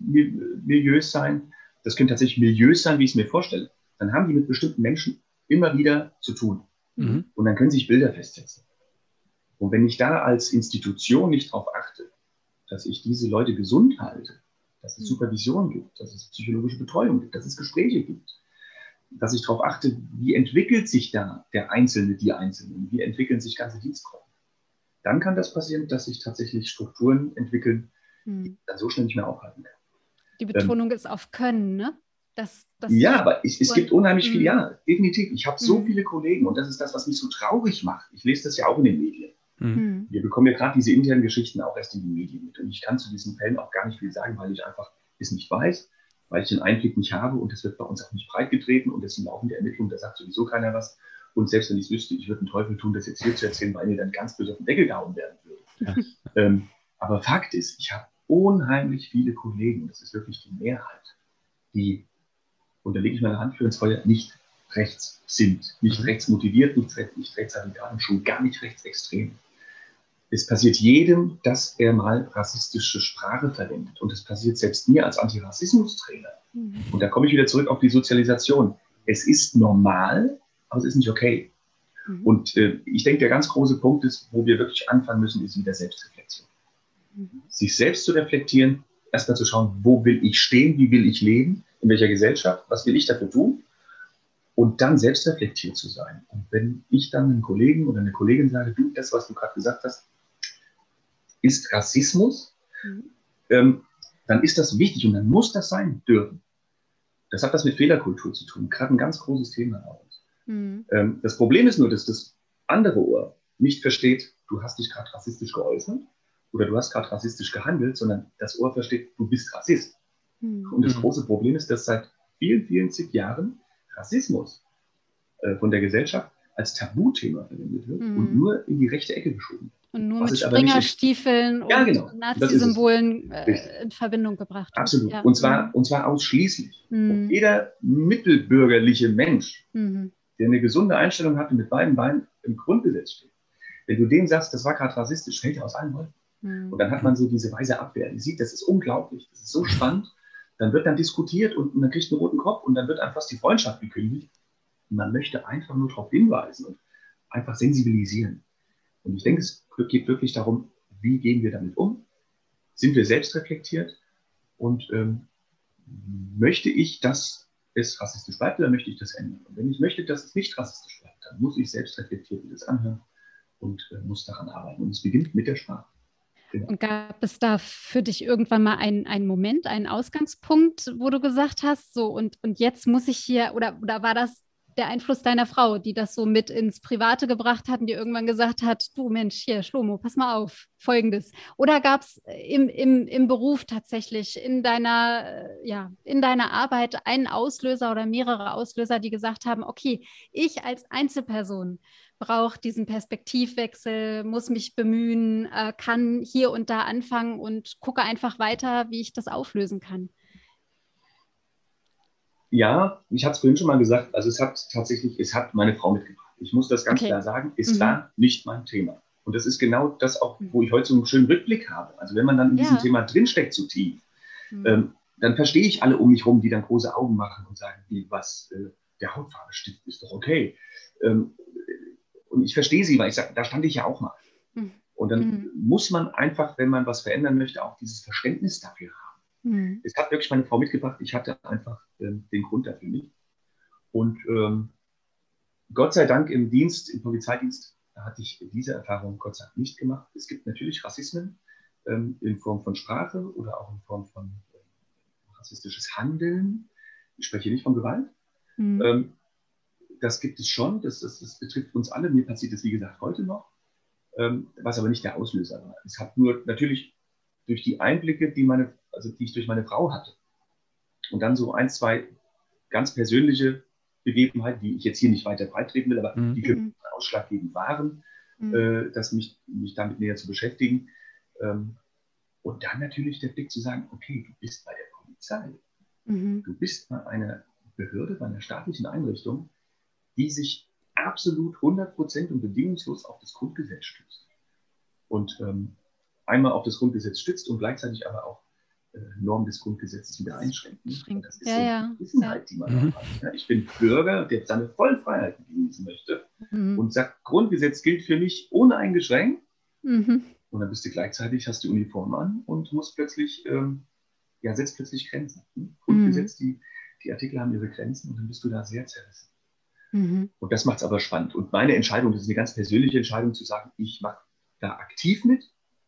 Speaker 3: Milieus sein. Das können tatsächlich Milieus sein, wie ich es mir vorstelle. Dann haben die mit bestimmten Menschen immer wieder zu tun. Mhm. Und dann können sich Bilder festsetzen. Und wenn ich da als Institution nicht darauf achte, dass ich diese Leute gesund halte, dass es mhm. Supervision gibt, dass es psychologische Betreuung gibt, dass es Gespräche gibt, dass ich darauf achte, wie entwickelt sich da der Einzelne, die Einzelnen, wie entwickeln sich ganze Dienstgruppen. Dann kann das passieren, dass sich tatsächlich Strukturen entwickeln, hm. dann so schnell nicht mehr aufhalten kann.
Speaker 1: Die Betonung ähm, ist auf Können, ne?
Speaker 3: Das, das ja, aber es, es gibt unheimlich viel, hm. ja, definitiv. Ich habe so hm. viele Kollegen und das ist das, was mich so traurig macht. Ich lese das ja auch in den Medien. Mhm. Wir bekommen ja gerade diese internen Geschichten auch erst in den Medien mit. Und ich kann zu diesen Fällen auch gar nicht viel sagen, weil ich einfach es nicht weiß, weil ich den Einblick nicht habe und es wird bei uns auch nicht breitgetreten und es sind laufende Ermittlungen, da sagt sowieso keiner was. Und selbst wenn ich es wüsste, ich würde einen Teufel tun, das jetzt hier zu erzählen, weil mir dann ganz böse auf den Deckel gehauen werden würde. Ja. Ähm, aber Fakt ist, ich habe unheimlich viele Kollegen, das ist wirklich die Mehrheit, die, und da lege ich meine Hand für ins Feuer, nicht rechts sind, nicht mhm. rechts motiviert, nicht, nicht rechtsradikal und schon gar nicht rechtsextrem. Es passiert jedem, dass er mal rassistische Sprache verwendet. Und es passiert selbst mir als Antirassismus-Trainer. Mhm. Und da komme ich wieder zurück auf die Sozialisation. Es ist normal, aber es ist nicht okay. Mhm. Und äh, ich denke, der ganz große Punkt ist, wo wir wirklich anfangen müssen, ist wieder Selbstreflexion sich selbst zu reflektieren erstmal zu schauen, wo will ich stehen, wie will ich leben, in welcher Gesellschaft, was will ich dafür tun und dann selbst reflektiert zu sein. Und wenn ich dann einem Kollegen oder eine Kollegin sage, du, das, was du gerade gesagt hast, ist Rassismus, mhm. ähm, dann ist das wichtig und dann muss das sein dürfen. Das hat was mit Fehlerkultur zu tun, gerade ein ganz großes Thema bei uns. Mhm. Ähm, das Problem ist nur, dass das andere Ohr nicht versteht, du hast dich gerade rassistisch geäußert oder du hast gerade rassistisch gehandelt, sondern das Ohr versteht, du bist Rassist. Mhm. Und das mhm. große Problem ist, dass seit vielen, vielen zig Jahren Rassismus äh, von der Gesellschaft als Tabuthema verwendet wird mhm. und nur in die rechte Ecke geschoben.
Speaker 1: Und nur mit Springerstiefeln
Speaker 3: ja, genau.
Speaker 1: und Nazi-Symbolen äh, in Verbindung gebracht.
Speaker 3: Absolut. Ja. Und, zwar, und zwar ausschließlich. Mhm. Und jeder mittelbürgerliche Mensch, mhm. der eine gesunde Einstellung hat und mit beiden Beinen im Grundgesetz steht, wenn du dem sagst, das war gerade rassistisch, fällt er aus allen Wolken. Mhm. Und dann hat man so diese weise Abwehr. Die sieht, das ist unglaublich, das ist so spannend. Dann wird dann diskutiert und man kriegt einen roten Kopf und dann wird einfach die Freundschaft gekündigt. Und man möchte einfach nur darauf hinweisen und einfach sensibilisieren. Und ich denke, es geht wirklich darum, wie gehen wir damit um? Sind wir selbst reflektiert? Und ähm, möchte ich, dass es rassistisch bleibt oder möchte ich das ändern? Und wenn ich möchte, dass es nicht rassistisch bleibt, dann muss ich selbst reflektiert das anhören und äh, muss daran arbeiten. Und es beginnt mit der Sprache.
Speaker 1: Und gab es da für dich irgendwann mal einen, einen Moment, einen Ausgangspunkt, wo du gesagt hast, so und, und jetzt muss ich hier, oder, oder war das der Einfluss deiner Frau, die das so mit ins Private gebracht hat und die irgendwann gesagt hat, du Mensch, hier, Schlomo, pass mal auf, folgendes. Oder gab es im, im, im Beruf tatsächlich in deiner, äh, ja, in deiner Arbeit einen Auslöser oder mehrere Auslöser, die gesagt haben, okay, ich als Einzelperson brauche diesen Perspektivwechsel, muss mich bemühen, äh, kann hier und da anfangen und gucke einfach weiter, wie ich das auflösen kann
Speaker 3: ja, ich hatte es vorhin schon mal gesagt, also es hat tatsächlich, es hat meine Frau mitgebracht. Ich muss das ganz okay. klar sagen, es mhm. war nicht mein Thema. Und das ist genau das auch, mhm. wo ich heute so einen schönen Rückblick habe. Also wenn man dann in ja. diesem Thema drinsteckt zu so tief, mhm. ähm, dann verstehe ich alle um mich herum, die dann große Augen machen und sagen, wie, was, äh, der Hautfarbe-Stift ist doch okay. Ähm, und ich verstehe sie, weil ich sage, da stand ich ja auch mal. Mhm. Und dann mhm. muss man einfach, wenn man was verändern möchte, auch dieses Verständnis dafür haben. Mhm. Es hat wirklich meine Frau mitgebracht. Ich hatte einfach ähm, den Grund dafür nicht. Und ähm, Gott sei Dank im Dienst, im Polizeidienst, hatte ich diese Erfahrung Gott sei Dank nicht gemacht. Es gibt natürlich Rassismen ähm, in Form von Sprache oder auch in Form von äh, rassistisches Handeln. Ich spreche nicht von Gewalt. Mhm. Ähm, das gibt es schon. Das, das, das, betrifft uns alle. Mir passiert das, wie gesagt, heute noch. Ähm, was aber nicht der Auslöser war. Es hat nur natürlich durch die Einblicke, die meine also die ich durch meine Frau hatte. Und dann so ein, zwei ganz persönliche Begebenheiten, die ich jetzt hier nicht weiter breitreten will, aber mhm. die für mich ausschlaggebend waren, mhm. äh, das mich, mich damit näher zu beschäftigen. Ähm, und dann natürlich der Blick zu sagen, okay, du bist bei der Polizei. Mhm. Du bist bei einer Behörde, bei einer staatlichen Einrichtung, die sich absolut 100% und bedingungslos auf das Grundgesetz stützt. Und ähm, einmal auf das Grundgesetz stützt und gleichzeitig aber auch äh, Norm des Grundgesetzes wieder einschränken. Das ist
Speaker 1: ja, so
Speaker 3: ja. Wissenheit, die man mhm. hat. Ich bin Bürger, der seine vollen Freiheiten genießen möchte mhm. und sagt, Grundgesetz gilt für mich uneingeschränkt. Mhm. Und dann bist du gleichzeitig, hast die Uniform an und musst plötzlich, ähm, ja, setzt plötzlich Grenzen. Hm? Grundgesetz, die, die Artikel haben ihre Grenzen und dann bist du da sehr zerrissen. Mhm. Und das macht es aber spannend. Und meine Entscheidung, das ist eine ganz persönliche Entscheidung, zu sagen, ich mache da aktiv mit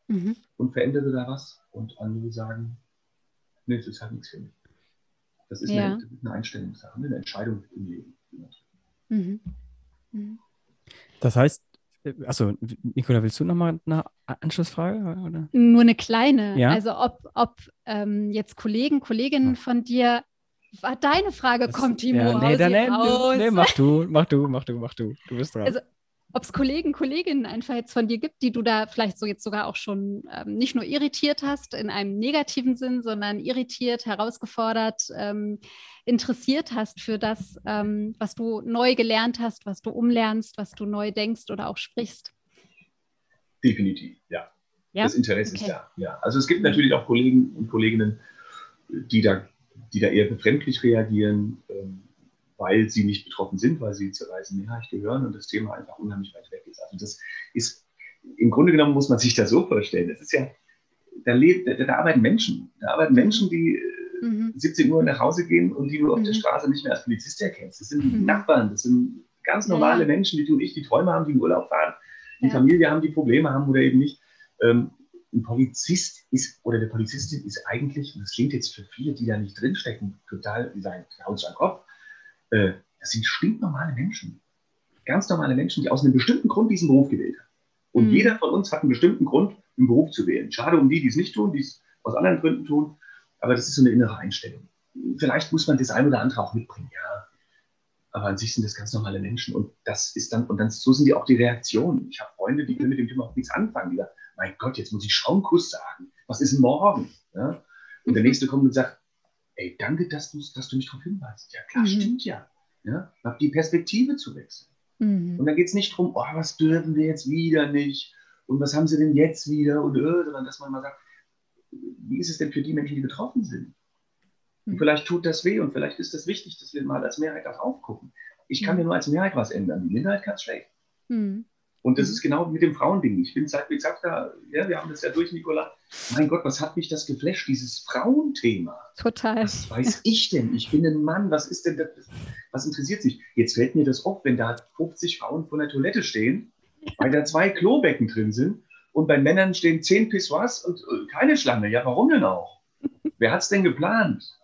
Speaker 3: mhm. und verändere da was. Und andere sagen, nee, das ist halt nichts für mich. Das ist, ja. eine, eine, Einstellungssache, eine Entscheidung im Leben. Mhm.
Speaker 2: Mhm. Das heißt, also Nicola, willst du nochmal eine Anschlussfrage? Oder?
Speaker 1: Nur eine kleine. Ja? Also ob, ob ähm, jetzt Kollegen, Kolleginnen von dir war deine Frage, das, kommt Timo ja, nee, dann, nee,
Speaker 2: nee, mach du, mach du, mach du, mach du. Du bist dran.
Speaker 1: Also ob es Kollegen, Kolleginnen einfach jetzt von dir gibt, die du da vielleicht so jetzt sogar auch schon ähm, nicht nur irritiert hast in einem negativen Sinn, sondern irritiert, herausgefordert, ähm, interessiert hast für das, ähm, was du neu gelernt hast, was du umlernst, was du neu denkst oder auch sprichst.
Speaker 3: Definitiv, ja. ja? Das Interesse okay. ist da. Ja. Also es gibt natürlich auch Kollegen und Kolleginnen, die da, die da eher befremdlich reagieren ähm, weil sie nicht betroffen sind, weil sie zur weißen Mehrheit gehören und das Thema einfach unheimlich weit weg ist. Also das ist, im Grunde genommen muss man sich das so vorstellen. Es ist ja, da, lebt, da, da, arbeiten Menschen. Da arbeiten Menschen, die äh, mhm. 17 Uhr nach Hause gehen und die du auf der mhm. Straße nicht mehr als Polizist erkennst. Das sind mhm. Nachbarn, das sind ganz normale ja. Menschen, die tun ich, die Träume haben, die in Urlaub fahren, die ja. Familie haben, die Probleme haben oder eben nicht. Ähm, ein Polizist ist oder eine Polizistin ist eigentlich, und das klingt jetzt für viele, die da nicht drinstecken, total, die sagen, haut an Kopf, äh, das sind stinknormale Menschen. Ganz normale Menschen, die aus einem bestimmten Grund diesen Beruf gewählt haben. Und mhm. jeder von uns hat einen bestimmten Grund, einen Beruf zu wählen. Schade um die, die es nicht tun, die es aus anderen Gründen tun, aber das ist so eine innere Einstellung. Vielleicht muss man das ein oder andere auch mitbringen, ja. Aber an sich sind das ganz normale Menschen und das ist dann, und dann so sind die auch die Reaktionen. Ich habe Freunde, die können mit dem Thema auch nichts anfangen. Die sagen, mein Gott, jetzt muss ich Schaumkuss sagen. Was ist morgen? Ja? Und der nächste kommt und sagt, ey, danke, dass du, dass du mich darauf hinweist. Ja, klar, mhm. stimmt ja. ja. Hab die Perspektive zu wechseln. Mhm. Und da geht es nicht darum, oh, was dürfen wir jetzt wieder nicht? Und was haben sie denn jetzt wieder? Und äh, sondern dass man mal sagt, wie ist es denn für die Menschen, die betroffen sind? Und mhm. vielleicht tut das weh und vielleicht ist es das wichtig, dass wir mal als Mehrheit auch aufgucken. Ich kann mhm. mir nur als Mehrheit was ändern. Die Minderheit kann es schlecht. Mhm. Und das mhm. ist genau mit dem Frauending. Ich bin seit, wie gesagt, da, ja, wir haben das ja durch, Nicola. Mein Gott, was hat mich das geflasht, dieses Frauenthema?
Speaker 1: Total.
Speaker 3: Was weiß ich denn? Ich bin ein Mann, was ist denn das? Was interessiert sich? Jetzt fällt mir das auf, wenn da 50 Frauen vor der Toilette stehen, weil da zwei Klobecken drin sind und bei Männern stehen 10 Pissoirs und äh, keine Schlange. Ja, warum denn auch? Wer hat es denn geplant?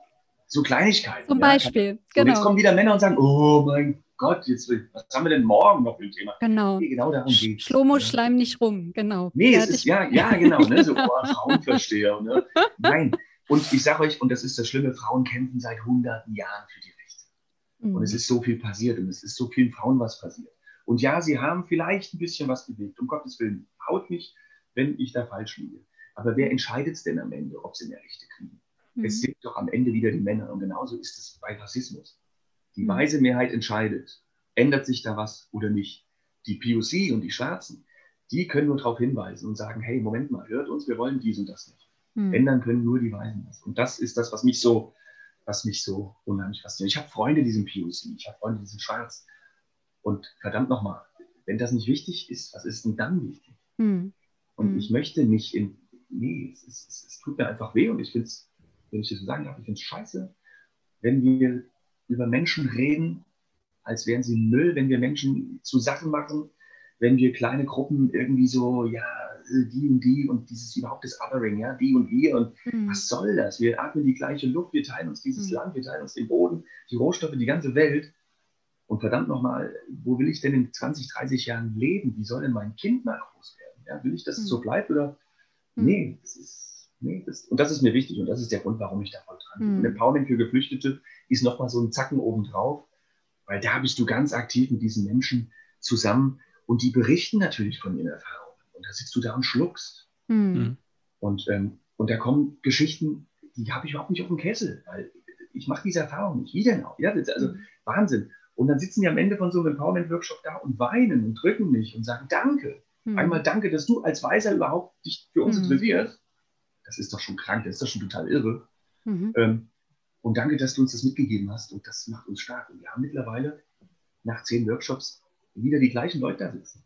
Speaker 3: So Kleinigkeiten.
Speaker 1: Zum Beispiel, ja.
Speaker 3: genau. Und jetzt kommen wieder Männer und sagen, oh mein Gott, jetzt, was haben wir denn morgen noch für ein Thema?
Speaker 1: Genau. Nee, genau darum geht Schlomo, schleim nicht rum, genau.
Speaker 3: Nee, es ist, ja, ja, genau, ne, so oh, Frauenversteher. Ne? Nein, und ich sage euch, und das ist das Schlimme, Frauen kämpfen seit hunderten Jahren für die Rechte. Mhm. Und es ist so viel passiert und es ist so vielen Frauen was passiert. Und ja, sie haben vielleicht ein bisschen was bewegt, um Gottes Willen, haut mich, wenn ich da falsch liege. Aber wer entscheidet es denn am Ende, ob sie mehr Rechte kriegen? Mhm. Es sind doch am Ende wieder die Männer. Und genauso ist es bei Rassismus. Die mhm. weise Mehrheit entscheidet, ändert sich da was oder nicht. Die POC und die Schwarzen, die können nur darauf hinweisen und sagen, hey, Moment mal, hört uns, wir wollen dies und das nicht. Mhm. Ändern können nur die Weisen das. Und das ist das, was mich so, was mich so unheimlich fasziniert. Ich habe Freunde, die sind POC, ich habe Freunde, die sind schwarz. Und verdammt nochmal, wenn das nicht wichtig ist, was ist denn dann wichtig? Mhm. Und mhm. ich möchte nicht in, nee, es, es, es, tut mir einfach weh und ich finde es, wenn ich das so sagen darf, ich finde es scheiße, wenn wir über Menschen reden, als wären sie Müll, wenn wir Menschen zu Sachen machen, wenn wir kleine Gruppen irgendwie so, ja, die und die und dieses überhaupt das Othering, ja, die und wir und mhm. was soll das? Wir atmen die gleiche Luft, wir teilen uns dieses mhm. Land, wir teilen uns den Boden, die Rohstoffe, die ganze Welt. Und verdammt nochmal, wo will ich denn in 20, 30 Jahren leben? Wie soll denn mein Kind mal groß werden? Ja, will ich, dass mhm. es so bleibt oder? Mhm. Nee, das ist, nee, das, und das ist mir wichtig und das ist der Grund, warum ich da voll dran bin. Mhm. Und Empowerment für Geflüchtete ist nochmal so ein Zacken obendrauf, weil da bist du ganz aktiv mit diesen Menschen zusammen und die berichten natürlich von ihren Erfahrungen. Und da sitzt du da und schluckst. Mhm. Und, ähm, und da kommen Geschichten, die habe ich überhaupt nicht auf dem Kessel, weil ich mache diese Erfahrung nicht. Wie denn auch? Ja, das ist also mhm. Wahnsinn. Und dann sitzen die am Ende von so einem Empowerment-Workshop da und weinen und drücken mich und sagen Danke. Mhm. Einmal danke, dass du als Weiser überhaupt dich für uns mhm. interessierst. Das ist doch schon krank, das ist doch schon total irre. Mhm. Ähm, und danke, dass du uns das mitgegeben hast. Und das macht uns stark. Und wir haben mittlerweile nach zehn Workshops wieder die gleichen Leute da sitzen.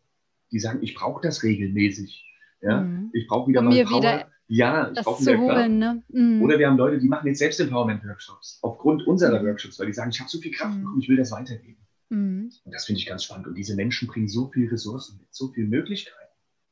Speaker 3: Die sagen, ich brauche das regelmäßig. Ja? Mhm. Ich brauche wieder mal Power. Wieder ja, ich brauche wieder holen, ne? mhm. Oder wir haben Leute, die machen jetzt selbst Empowerment-Workshops aufgrund unserer mhm. Workshops, weil die sagen, ich habe so viel Kraft bekommen, ich will das weitergeben. Mhm. Und das finde ich ganz spannend. Und diese Menschen bringen so viele Ressourcen mit, so viele Möglichkeiten.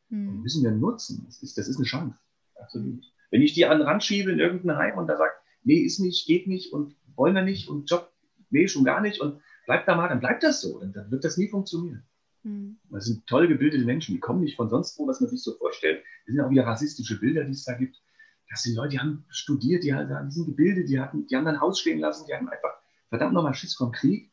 Speaker 3: Mhm. Und müssen wir nutzen. Das ist, das ist eine Chance. Absolut. Wenn ich die an den Rand schiebe in irgendein Heim und da sagt, nee, ist nicht, geht nicht und wollen wir nicht und Job, nee, schon gar nicht und bleibt da mal, dann bleibt das so. Dann, dann wird das nie funktionieren. Mhm. Das sind toll gebildete Menschen, die kommen nicht von sonst wo, was man sich so vorstellt. Das sind auch wieder rassistische Bilder, die es da gibt. Das sind Leute, die haben studiert, die, die sind gebildet, die, hatten, die haben ein Haus stehen lassen, die haben einfach verdammt nochmal Schiss vom Krieg.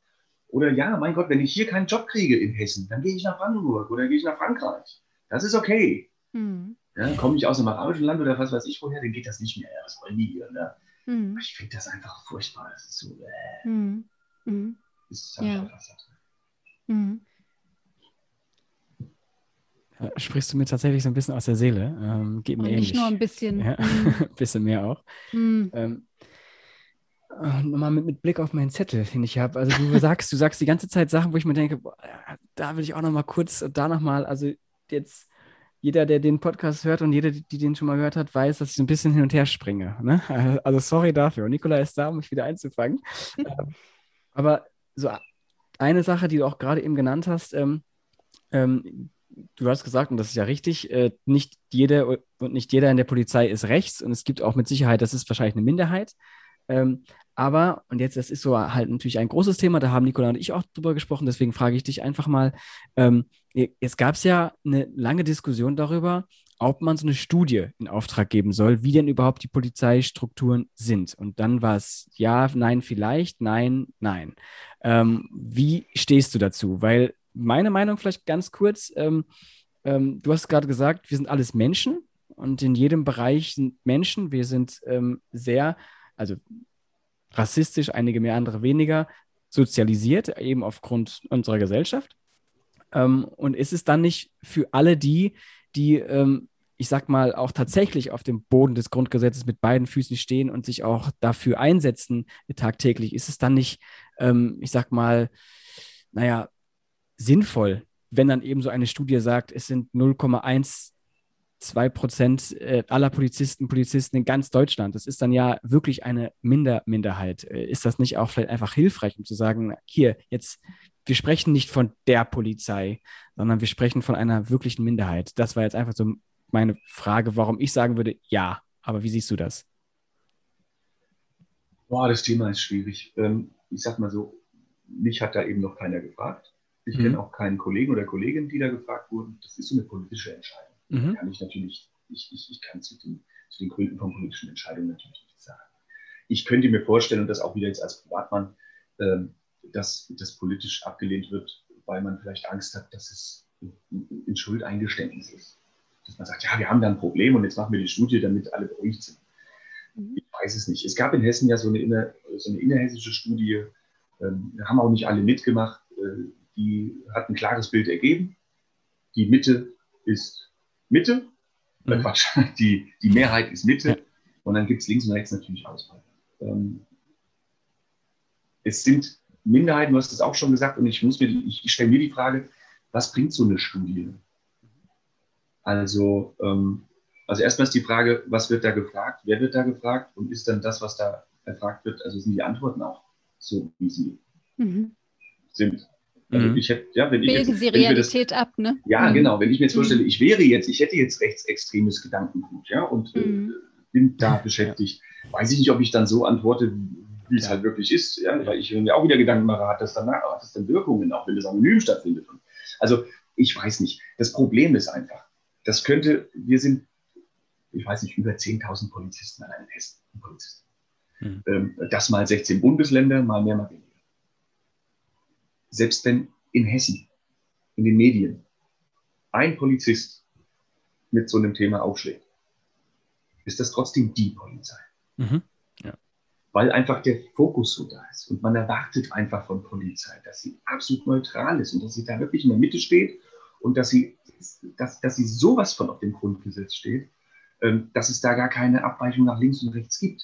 Speaker 3: Oder ja, mein Gott, wenn ich hier keinen Job kriege in Hessen, dann gehe ich nach Brandenburg oder gehe ich nach Frankreich. Das ist okay. Mhm. Ja, komme ich aus einem arabischen Land oder was weiß ich woher, dann geht das nicht mehr. Was wollen die hier? Ne? Mhm. Ich finde das einfach furchtbar. Das ist so. Äh, mhm. Mhm. Das
Speaker 2: ja. einfach mhm. Sprichst du mir tatsächlich so ein bisschen aus der Seele? Ähm, geht mir ähnlich.
Speaker 1: Nicht nur ein bisschen.
Speaker 2: Ja, ein mhm. bisschen mehr auch. Mhm. Ähm, äh, nochmal mit, mit, Blick auf meinen Zettel, den ich habe. Also du sagst, du sagst die ganze Zeit Sachen, wo ich mir denke, boah, da will ich auch nochmal kurz, da nochmal, also jetzt jeder, der den Podcast hört und jeder, die den schon mal gehört hat, weiß, dass ich ein bisschen hin und her springe. Ne? Also sorry dafür. Und Nikola ist da, um mich wieder einzufangen. Ähm, aber so eine Sache, die du auch gerade eben genannt hast, ähm, ähm, du hast gesagt, und das ist ja richtig, äh, nicht jede und nicht jeder in der Polizei ist rechts und es gibt auch mit Sicherheit, das ist wahrscheinlich eine Minderheit. Ähm, aber, und jetzt, das ist so halt natürlich ein großes Thema, da haben Nikola und ich auch drüber gesprochen, deswegen frage ich dich einfach mal, ähm, jetzt gab es ja eine lange Diskussion darüber, ob man so eine Studie in Auftrag geben soll, wie denn überhaupt die Polizeistrukturen sind. Und dann war es ja, nein, vielleicht, nein, nein. Ähm, wie stehst du dazu? Weil meine Meinung vielleicht ganz kurz, ähm, ähm, du hast gerade gesagt, wir sind alles Menschen und in jedem Bereich sind Menschen. Wir sind ähm, sehr, also rassistisch, einige mehr, andere weniger, sozialisiert, eben aufgrund unserer Gesellschaft. Ähm, und ist es dann nicht für alle die, die, ähm, ich sag mal, auch tatsächlich auf dem Boden des Grundgesetzes mit beiden Füßen stehen und sich auch dafür einsetzen tagtäglich, ist es dann nicht, ähm, ich sag mal, naja, sinnvoll, wenn dann eben so eine Studie sagt, es sind 0,1 zwei Prozent äh, aller Polizisten, Polizisten in ganz Deutschland. Das ist dann ja wirklich eine Minder Minderheit. Äh, ist das nicht auch vielleicht einfach hilfreich, um zu sagen, hier, jetzt, wir sprechen nicht von der Polizei, sondern wir sprechen von einer wirklichen Minderheit. Das war jetzt einfach so meine Frage, warum ich sagen würde, ja. Aber wie siehst du das?
Speaker 3: Boah, das Thema ist schwierig. Ähm, ich sag mal so, mich hat da eben noch keiner gefragt. Ich mhm. kenne auch keinen Kollegen oder Kollegin, die da gefragt wurden. Das ist so eine politische Entscheidung. Mhm. Kann ich natürlich, ich, ich, ich kann zu den, zu den Gründen von politischen Entscheidungen natürlich nicht sagen. Ich könnte mir vorstellen, und das auch wieder jetzt als Privatmann, ähm, dass das politisch abgelehnt wird, weil man vielleicht Angst hat, dass es in Schuldeingeständnis ist. Dass man sagt, ja, wir haben da ein Problem und jetzt machen wir die Studie, damit alle beruhigt sind. Mhm. Ich weiß es nicht. Es gab in Hessen ja so eine, inner, so eine innerhessische Studie, ähm, haben auch nicht alle mitgemacht. Äh, die hat ein klares Bild ergeben. Die Mitte ist Mitte. Mhm. Quatsch, die, die Mehrheit ist Mitte. Ja. Und dann gibt es links und rechts natürlich Auswahl. Ähm, es sind Minderheiten, du hast es auch schon gesagt, und ich, muss mir, ich, ich stelle mir die Frage, was bringt so eine Studie? Also, ähm, also erstmal ist die Frage, was wird da gefragt, wer wird da gefragt und ist dann das, was da erfragt wird, also sind die Antworten auch so, wie sie mhm. sind. Also mhm. ich hätte, ja, wenn
Speaker 1: Bilden
Speaker 3: ich jetzt,
Speaker 1: Sie Realität das, ab, ne?
Speaker 3: Ja, mhm. genau. Wenn ich mir jetzt vorstelle, ich wäre jetzt, ich hätte jetzt rechtsextremes Gedankengut, ja, und äh, mhm. äh, bin da beschäftigt, weiß ich nicht, ob ich dann so antworte, wie es halt wirklich ist, ja, weil ich mir auch wieder Gedanken mache, hat das dann, hat das dann Wirkungen, auch wenn das anonym stattfindet. Also ich weiß nicht. Das Problem ist einfach, das könnte, wir sind, ich weiß nicht, über 10.000 Polizisten allein in Hessen. Polizisten. Mhm. Ähm, das mal 16 Bundesländer, mal mehr, mal weniger selbst wenn in Hessen, in den Medien, ein Polizist mit so einem Thema aufschlägt, ist das trotzdem die Polizei. Mhm. Ja. Weil einfach der Fokus so da ist. Und man erwartet einfach von Polizei, dass sie absolut neutral ist und dass sie da wirklich in der Mitte steht und dass sie, dass, dass sie sowas von auf dem Grundgesetz steht, ähm, dass es da gar keine Abweichung nach links und rechts gibt.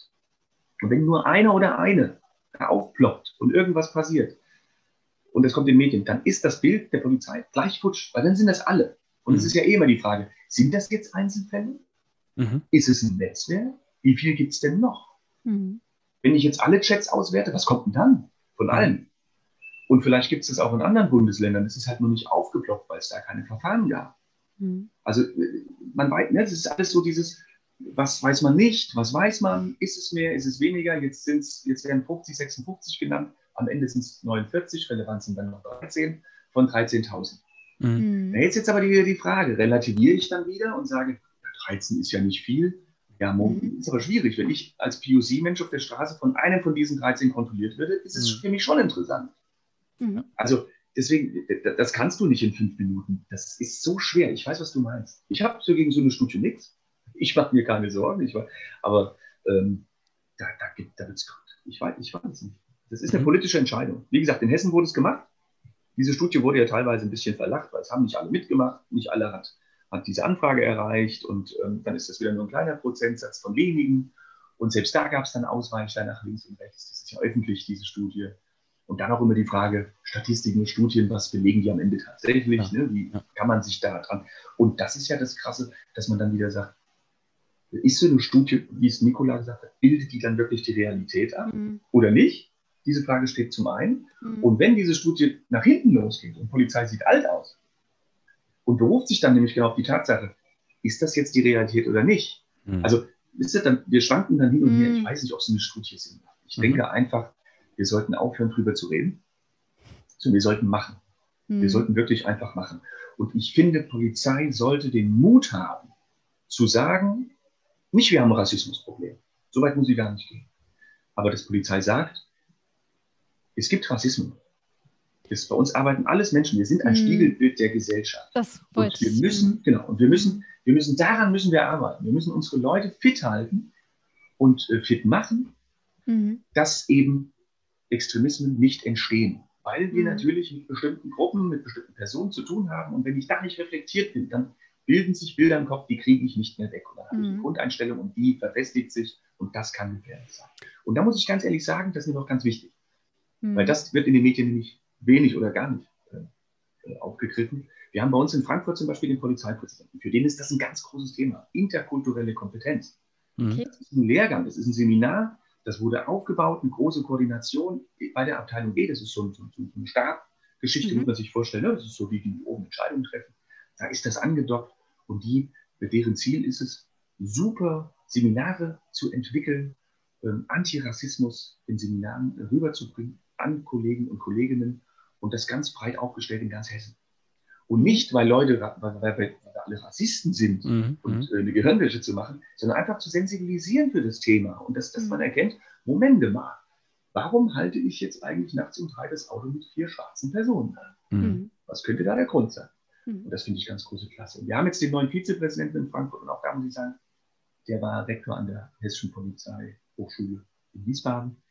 Speaker 3: Und wenn nur einer oder eine da aufploppt und irgendwas passiert, und es kommt in den Medien, dann ist das Bild der Polizei gleich futsch, weil dann sind das alle. Und mhm. es ist ja eh immer die Frage, sind das jetzt Einzelfälle? Mhm. Ist es ein Netzwerk? Wie viel gibt es denn noch? Mhm. Wenn ich jetzt alle Chats auswerte, was kommt denn dann von mhm. allen? Und vielleicht gibt es das auch in anderen Bundesländern. Das ist halt nur nicht aufgeploppt, weil es da keine Verfahren gab. Mhm. Also man weiß, ne, das ist alles so dieses, was weiß man nicht, was weiß man, ist es mehr, ist es weniger, jetzt, sind's, jetzt werden 50, 56 genannt. Am Ende sind es 49, relevant sind dann noch 13 von 13.000. Mhm. Jetzt jetzt aber die, die Frage, relativiere ich dann wieder und sage, 13 ist ja nicht viel. Ja, mhm. ist aber schwierig. Wenn ich als POC-Mensch auf der Straße von einem von diesen 13 kontrolliert werde, ist es mhm. für mich schon interessant. Mhm. Also deswegen, das kannst du nicht in fünf Minuten. Das ist so schwer. Ich weiß, was du meinst. Ich habe so gegen so eine Studie nichts. Ich mache mir keine Sorgen. Ich, aber ähm, da, da, da wird es ich weiß, ich weiß nicht. Das ist eine mhm. politische Entscheidung. Wie gesagt, in Hessen wurde es gemacht. Diese Studie wurde ja teilweise ein bisschen verlacht, weil es haben nicht alle mitgemacht, nicht alle hat, hat diese Anfrage erreicht und ähm, dann ist das wieder nur ein kleiner Prozentsatz von wenigen. Und selbst da gab es dann Ausweichler nach links und rechts. Das ist ja öffentlich, diese Studie. Und dann auch immer die Frage, Statistiken, Studien, was belegen die am Ende tatsächlich? Ja. Ne? Wie kann man sich da dran? Und das ist ja das Krasse, dass man dann wieder sagt, ist so eine Studie, wie es Nikola gesagt hat, bildet die dann wirklich die Realität ab mhm. oder nicht? Diese Frage steht zum einen. Mhm. Und wenn diese Studie nach hinten losgeht und Polizei sieht alt aus und beruft sich dann nämlich genau auf die Tatsache, ist das jetzt die Realität oder nicht? Mhm. Also, wisst ihr, dann, wir schwanken dann hin und her. Ich mhm. weiß nicht, ob es eine Studie Sinn macht. Ich mhm. denke einfach, wir sollten aufhören, drüber zu reden. sondern wir sollten machen. Wir mhm. sollten wirklich einfach machen. Und ich finde, Polizei sollte den Mut haben, zu sagen, nicht wir haben ein Rassismusproblem. Soweit muss ich gar nicht gehen. Aber dass Polizei sagt, es gibt Rassismus. Das, bei uns arbeiten alles Menschen. Wir sind ein mm. Spiegelbild der Gesellschaft. Das und wir müssen, genau, und wir müssen, wir müssen, daran müssen wir arbeiten. Wir müssen unsere Leute fit halten und äh, fit machen, mm. dass eben Extremismen nicht entstehen. Weil wir mm. natürlich mit bestimmten Gruppen, mit bestimmten Personen zu tun haben. Und wenn ich da nicht reflektiert bin, dann bilden sich Bilder im Kopf, die kriege ich nicht mehr weg. Und dann habe ich eine Grundeinstellung und die verfestigt sich und das kann gefährlich sein. Und da muss ich ganz ehrlich sagen, das ist mir noch ganz wichtig. Mhm. Weil das wird in den Medien nämlich wenig oder gar nicht äh, äh, aufgegriffen. Wir haben bei uns in Frankfurt zum Beispiel den Polizeipräsidenten. Für den ist das ein ganz großes Thema. Interkulturelle Kompetenz. Mhm. Okay. Das ist ein Lehrgang, das ist ein Seminar, das wurde aufgebaut, eine große Koordination bei der Abteilung B. Das ist so, so, so eine Stabgeschichte, mhm. muss man sich vorstellen. Ne? Das ist so, wie die oben Entscheidungen treffen. Da ist das angedockt und die, deren Ziel ist es, super Seminare zu entwickeln, ähm, Antirassismus in Seminaren rüberzubringen, an Kollegen und Kolleginnen und das ganz breit aufgestellt in ganz Hessen. Und nicht, weil Leute, weil, weil, weil alle Rassisten sind mhm. und mhm. äh, eine Gehirnwäsche zu machen, sondern einfach zu sensibilisieren für das Thema und dass, dass mhm. man erkennt, Momente mal, warum halte ich jetzt eigentlich nachts um drei das Auto mit vier schwarzen Personen an? Mhm. mhm. Was könnte da der Grund sein? Mhm. Und das finde ich ganz große Klasse. Und wir haben jetzt den neuen Vizepräsidenten in Frankfurt und auch da muss ich sagen, der war Rektor an der Hessischen Polizei Hochschule in Wiesbaden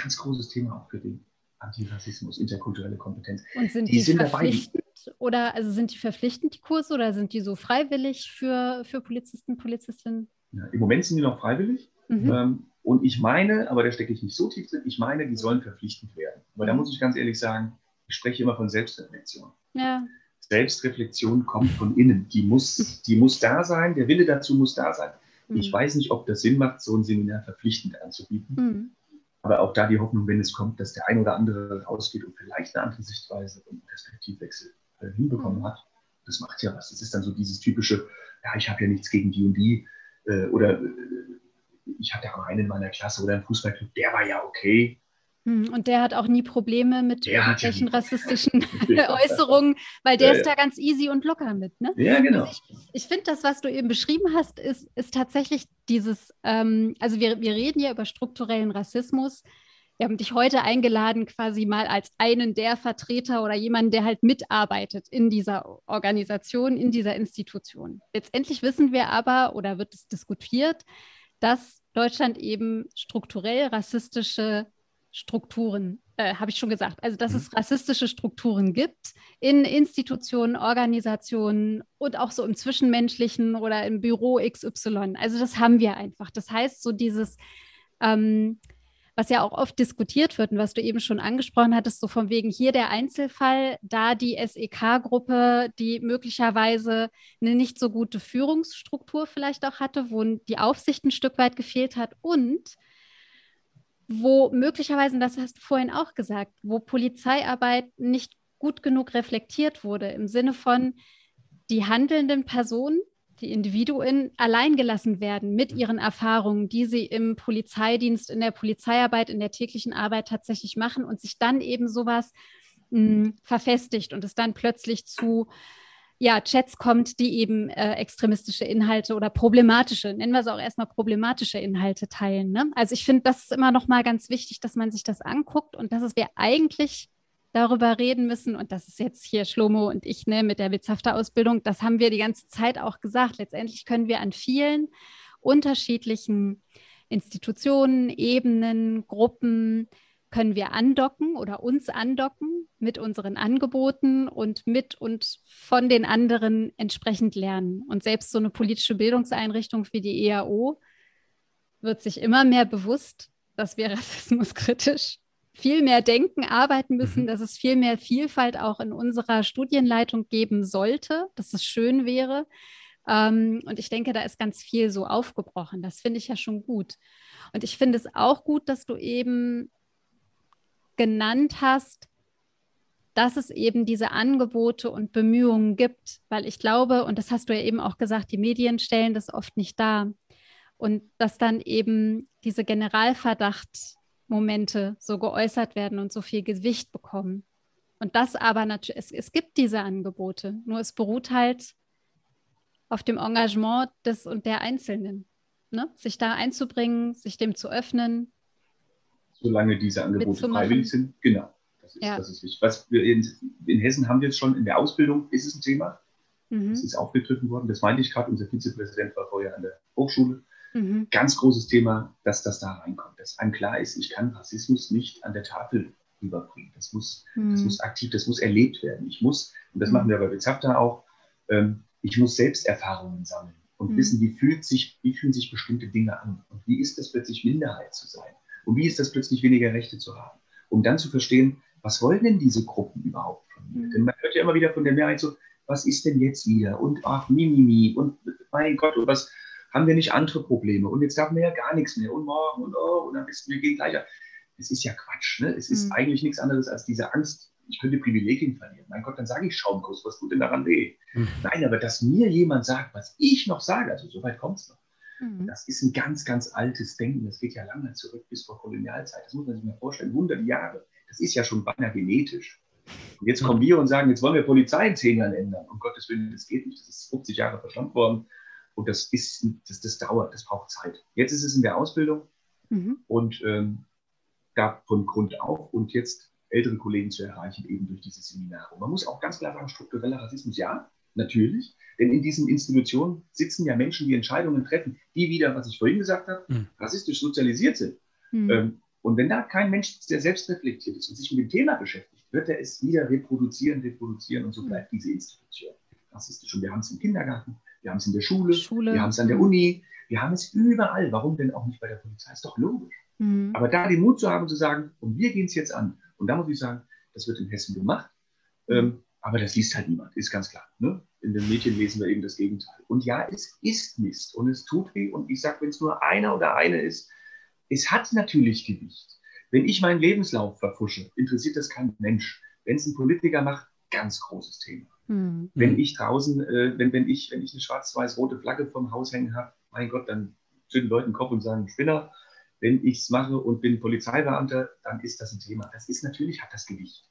Speaker 3: ganz großes Thema auch für den Antirassismus, interkulturelle Kompetenz.
Speaker 1: Und sind die, die sind verpflichtend dabei. oder also sind die verpflichtend die Kurse oder sind die so freiwillig für, für Polizisten, Polizistinnen?
Speaker 3: Ja, Im Moment sind die noch freiwillig. Mhm. Ähm, und ich meine, aber da stecke ich nicht so tief drin, ich meine, die sollen verpflichtend werden. Aber da muss ich ganz ehrlich sagen, ich spreche immer von Selbstreflexion. Ja. Selbstreflexion kommt von innen. Die muss, die muss da sein, der Wille dazu muss da sein. Mhm. Ich weiß nicht, ob das Sinn macht, so ein Seminar verpflichtend anzubieten. Mhm. Aber auch da die Hoffnung, wenn es kommt, dass der ein oder andere rausgeht und vielleicht eine andere Sichtweise und Perspektivwechsel äh, hinbekommen mhm. hat. Das macht ja was. Das ist dann so dieses typische, ja, ich habe ja nichts gegen die und die. Äh, oder äh, ich hatte auch einen in meiner Klasse oder im Fußballclub, der war ja okay.
Speaker 1: Hm, und der hat auch nie Probleme mit der irgendwelchen rassistischen Äußerungen, weil der ja, ist ja. da ganz easy und locker mit. Ne?
Speaker 3: Ja, genau. Also
Speaker 1: ich, ich finde, das, was du eben beschrieben hast, ist, ist tatsächlich dieses, ähm, also wir, wir reden ja über strukturellen Rassismus. Wir haben dich heute eingeladen, quasi mal als einen der Vertreter oder jemanden, der halt mitarbeitet in dieser Organisation, in dieser Institution. Letztendlich wissen wir aber oder wird es diskutiert, dass Deutschland eben strukturell rassistische Strukturen, äh, habe ich schon gesagt, also dass mhm. es rassistische Strukturen gibt in Institutionen, Organisationen und auch so im Zwischenmenschlichen oder im Büro XY. Also das haben wir einfach. Das heißt, so dieses, ähm, was ja auch oft diskutiert wird und was du eben schon angesprochen hattest, so von wegen hier der Einzelfall, da die SEK-Gruppe, die möglicherweise eine nicht so gute Führungsstruktur vielleicht auch hatte, wo die Aufsicht ein Stück weit gefehlt hat und wo möglicherweise, und das hast du vorhin auch gesagt, wo Polizeiarbeit nicht gut genug reflektiert wurde, im Sinne von, die handelnden Personen, die Individuen alleingelassen werden mit mhm. ihren Erfahrungen, die sie im Polizeidienst, in der Polizeiarbeit, in der täglichen Arbeit tatsächlich machen und sich dann eben sowas mh, hm, verfestigt und es dann plötzlich zu ja, Chats kommt, die eben äh, extremistische Inhalte oder problematische, nennen wir es auch erstmal problematische Inhalte teilen. Ne? Also ich finde, das ist immer noch mal ganz wichtig, dass man sich das anguckt und dass es wir eigentlich darüber reden müssen. Und das ist jetzt hier Schlomo und ich ne, mit der witzhafter Ausbildung. Das haben wir die ganze Zeit auch gesagt. Letztendlich können wir an vielen unterschiedlichen Institutionen, Ebenen, Gruppen, können wir andocken oder uns andocken mit unseren Angeboten und mit und von den anderen entsprechend lernen. Und selbst so eine politische Bildungseinrichtung wie die EAO wird sich immer mehr bewusst, dass wir rassismuskritisch viel mehr denken, arbeiten müssen, mhm. dass es viel mehr Vielfalt auch in unserer Studienleitung geben sollte, dass es schön wäre. Ähm, und ich denke, da ist ganz viel so aufgebrochen. Das finde ich ja schon gut. Und ich finde es auch gut, dass du eben genannt hast, dass es eben diese Angebote und Bemühungen gibt, weil ich glaube, und das hast du ja eben auch gesagt, die Medien stellen das oft nicht dar. Und dass dann eben diese Generalverdachtmomente so geäußert werden und so viel Gewicht bekommen. Und das aber natürlich, es, es gibt diese Angebote, nur es beruht halt auf dem Engagement des und der Einzelnen, ne? sich da einzubringen, sich dem zu öffnen.
Speaker 3: Solange diese Angebote freiwillig sind, genau. Das ist, ja. das ist wichtig. Was wir in, in, Hessen haben wir jetzt schon in der Ausbildung, ist es ein Thema. Mhm. Das ist aufgegriffen worden. Das meinte ich gerade, unser Vizepräsident war vorher an der Hochschule. Mhm. Ganz großes Thema, dass das da reinkommt. Dass einem klar ist, ich kann Rassismus nicht an der Tafel überbringen. Das muss, mhm. das muss aktiv, das muss erlebt werden. Ich muss, und das machen wir bei Bezapta auch, ähm, ich muss Selbsterfahrungen sammeln und mhm. wissen, wie, fühlt sich, wie fühlen sich bestimmte Dinge an und wie ist es plötzlich Minderheit zu sein und wie ist das plötzlich weniger Rechte zu haben, um dann zu verstehen, was wollen denn diese Gruppen überhaupt von mir? Mhm. Denn man hört ja immer wieder von der Mehrheit so, was ist denn jetzt wieder? Und ach, Mimimi und mein Gott, und was haben wir nicht andere Probleme? Und jetzt haben wir ja gar nichts mehr und morgen und oh, und dann wissen wir gehen gleich. Es ist ja Quatsch, ne? Es ist mhm. eigentlich nichts anderes als diese Angst, ich könnte Privilegien verlieren. Mein Gott, dann sage ich Schaumkuss, was tut denn daran weh? Mhm. Nein, aber dass mir jemand sagt, was ich noch sage, also so weit kommt es noch, mhm. das ist ein ganz, ganz altes Denken. Das geht ja lange zurück bis vor Kolonialzeit. Das muss man sich mal vorstellen, hunderte Jahre. Das ist ja schon beinahe genetisch. Und jetzt kommen wir und sagen, jetzt wollen wir Polizei in zehn Jahren ändern. Um Gottes Willen, das geht nicht. Das ist 50 Jahre verstanden worden. Und das ist, das, das dauert, das braucht Zeit. Jetzt ist es in der Ausbildung mhm. und ähm, da von Grund auf. Und jetzt ältere Kollegen zu erreichen, eben durch diese Seminare. Und man muss auch ganz klar sagen, struktureller Rassismus, ja, natürlich. Denn in diesen Institutionen sitzen ja Menschen, die Entscheidungen treffen, die wieder, was ich vorhin gesagt habe, mhm. rassistisch sozialisiert sind. Mhm. Ähm, und wenn da kein Mensch ist, der selbst reflektiert ist und sich mit dem Thema beschäftigt, wird er es wieder reproduzieren, reproduzieren und so hm. bleibt diese Institution rassistisch. Und wir haben es im Kindergarten, wir haben es in der Schule, Schule. wir haben es an der. Uni, wir haben es überall. Warum denn auch nicht bei der Polizei? Ist doch logisch. Mhm. Aber da den Mut zu haben, zu sagen, und wir gehen es jetzt an. Und da muss ich sagen, das wird in Hessen gemacht. Ähm, aber das liest halt niemand, ist ganz klar. Ne? In den Medien lesen wir eben das Gegenteil. Und ja, es ist Mist und es tut weh. Und ich sage, wenn es nur einer oder eine ist, es hat natürlich Gewicht. Wenn ich meinen Lebenslauf verfusche, interessiert das kein Mensch. Wenn es ein Politiker macht, ganz großes Thema. Mhm. Wenn ich draußen, äh, wenn, wenn, ich, wenn ich eine schwarz-weiß-rote Flagge vom Haus hängen habe, mein Gott, dann zünden Leute den Kopf und sagen, Spinner wenn ich es mache und bin Polizeibeamter, dann ist das ein Thema. Das ist natürlich, hat das Gewicht.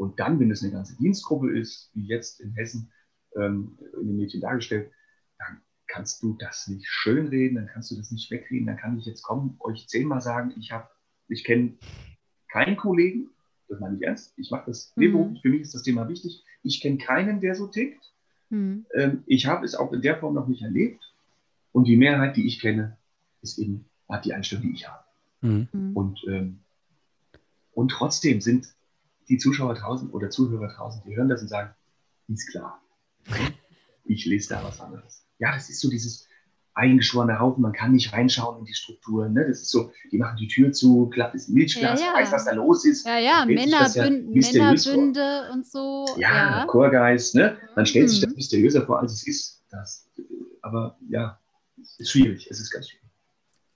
Speaker 3: Und dann, wenn es eine ganze Dienstgruppe ist, wie jetzt in Hessen ähm, in den Mädchen dargestellt, dann kannst du das nicht schönreden, dann kannst du das nicht wegreden, dann kann ich jetzt kommen, euch zehnmal sagen, ich habe, ich kenne keinen Kollegen, das meine ich ernst, ich mache das mhm. für mich ist das Thema wichtig, ich kenne keinen, der so tickt, mhm. ähm, ich habe es auch in der Form noch nicht erlebt und die Mehrheit, die ich kenne, ist eben hat die Einstellung, die ich habe. Mhm. mhm. Und, ähm, und trotzdem sind die Zuschauer draußen oder Zuhörer draußen, die hören das und sagen, ist klar. Ich lese da was anderes. Ja, das ist so dieses eingeschworene Haufen, man kann nicht reinschauen in die Strukturen. Ne? Das ist so, die machen die Tür zu, klappt das Milchglas, ja, ja. weiß, was da los ist.
Speaker 1: Ja, ja, Männerbünde ja und so.
Speaker 3: Ja, ja. Chorgeist, ne? Man stellt mhm. sich das mysteriöser vor, als es ist. Das, aber ja, es ist schwierig, es ist ganz schwierig.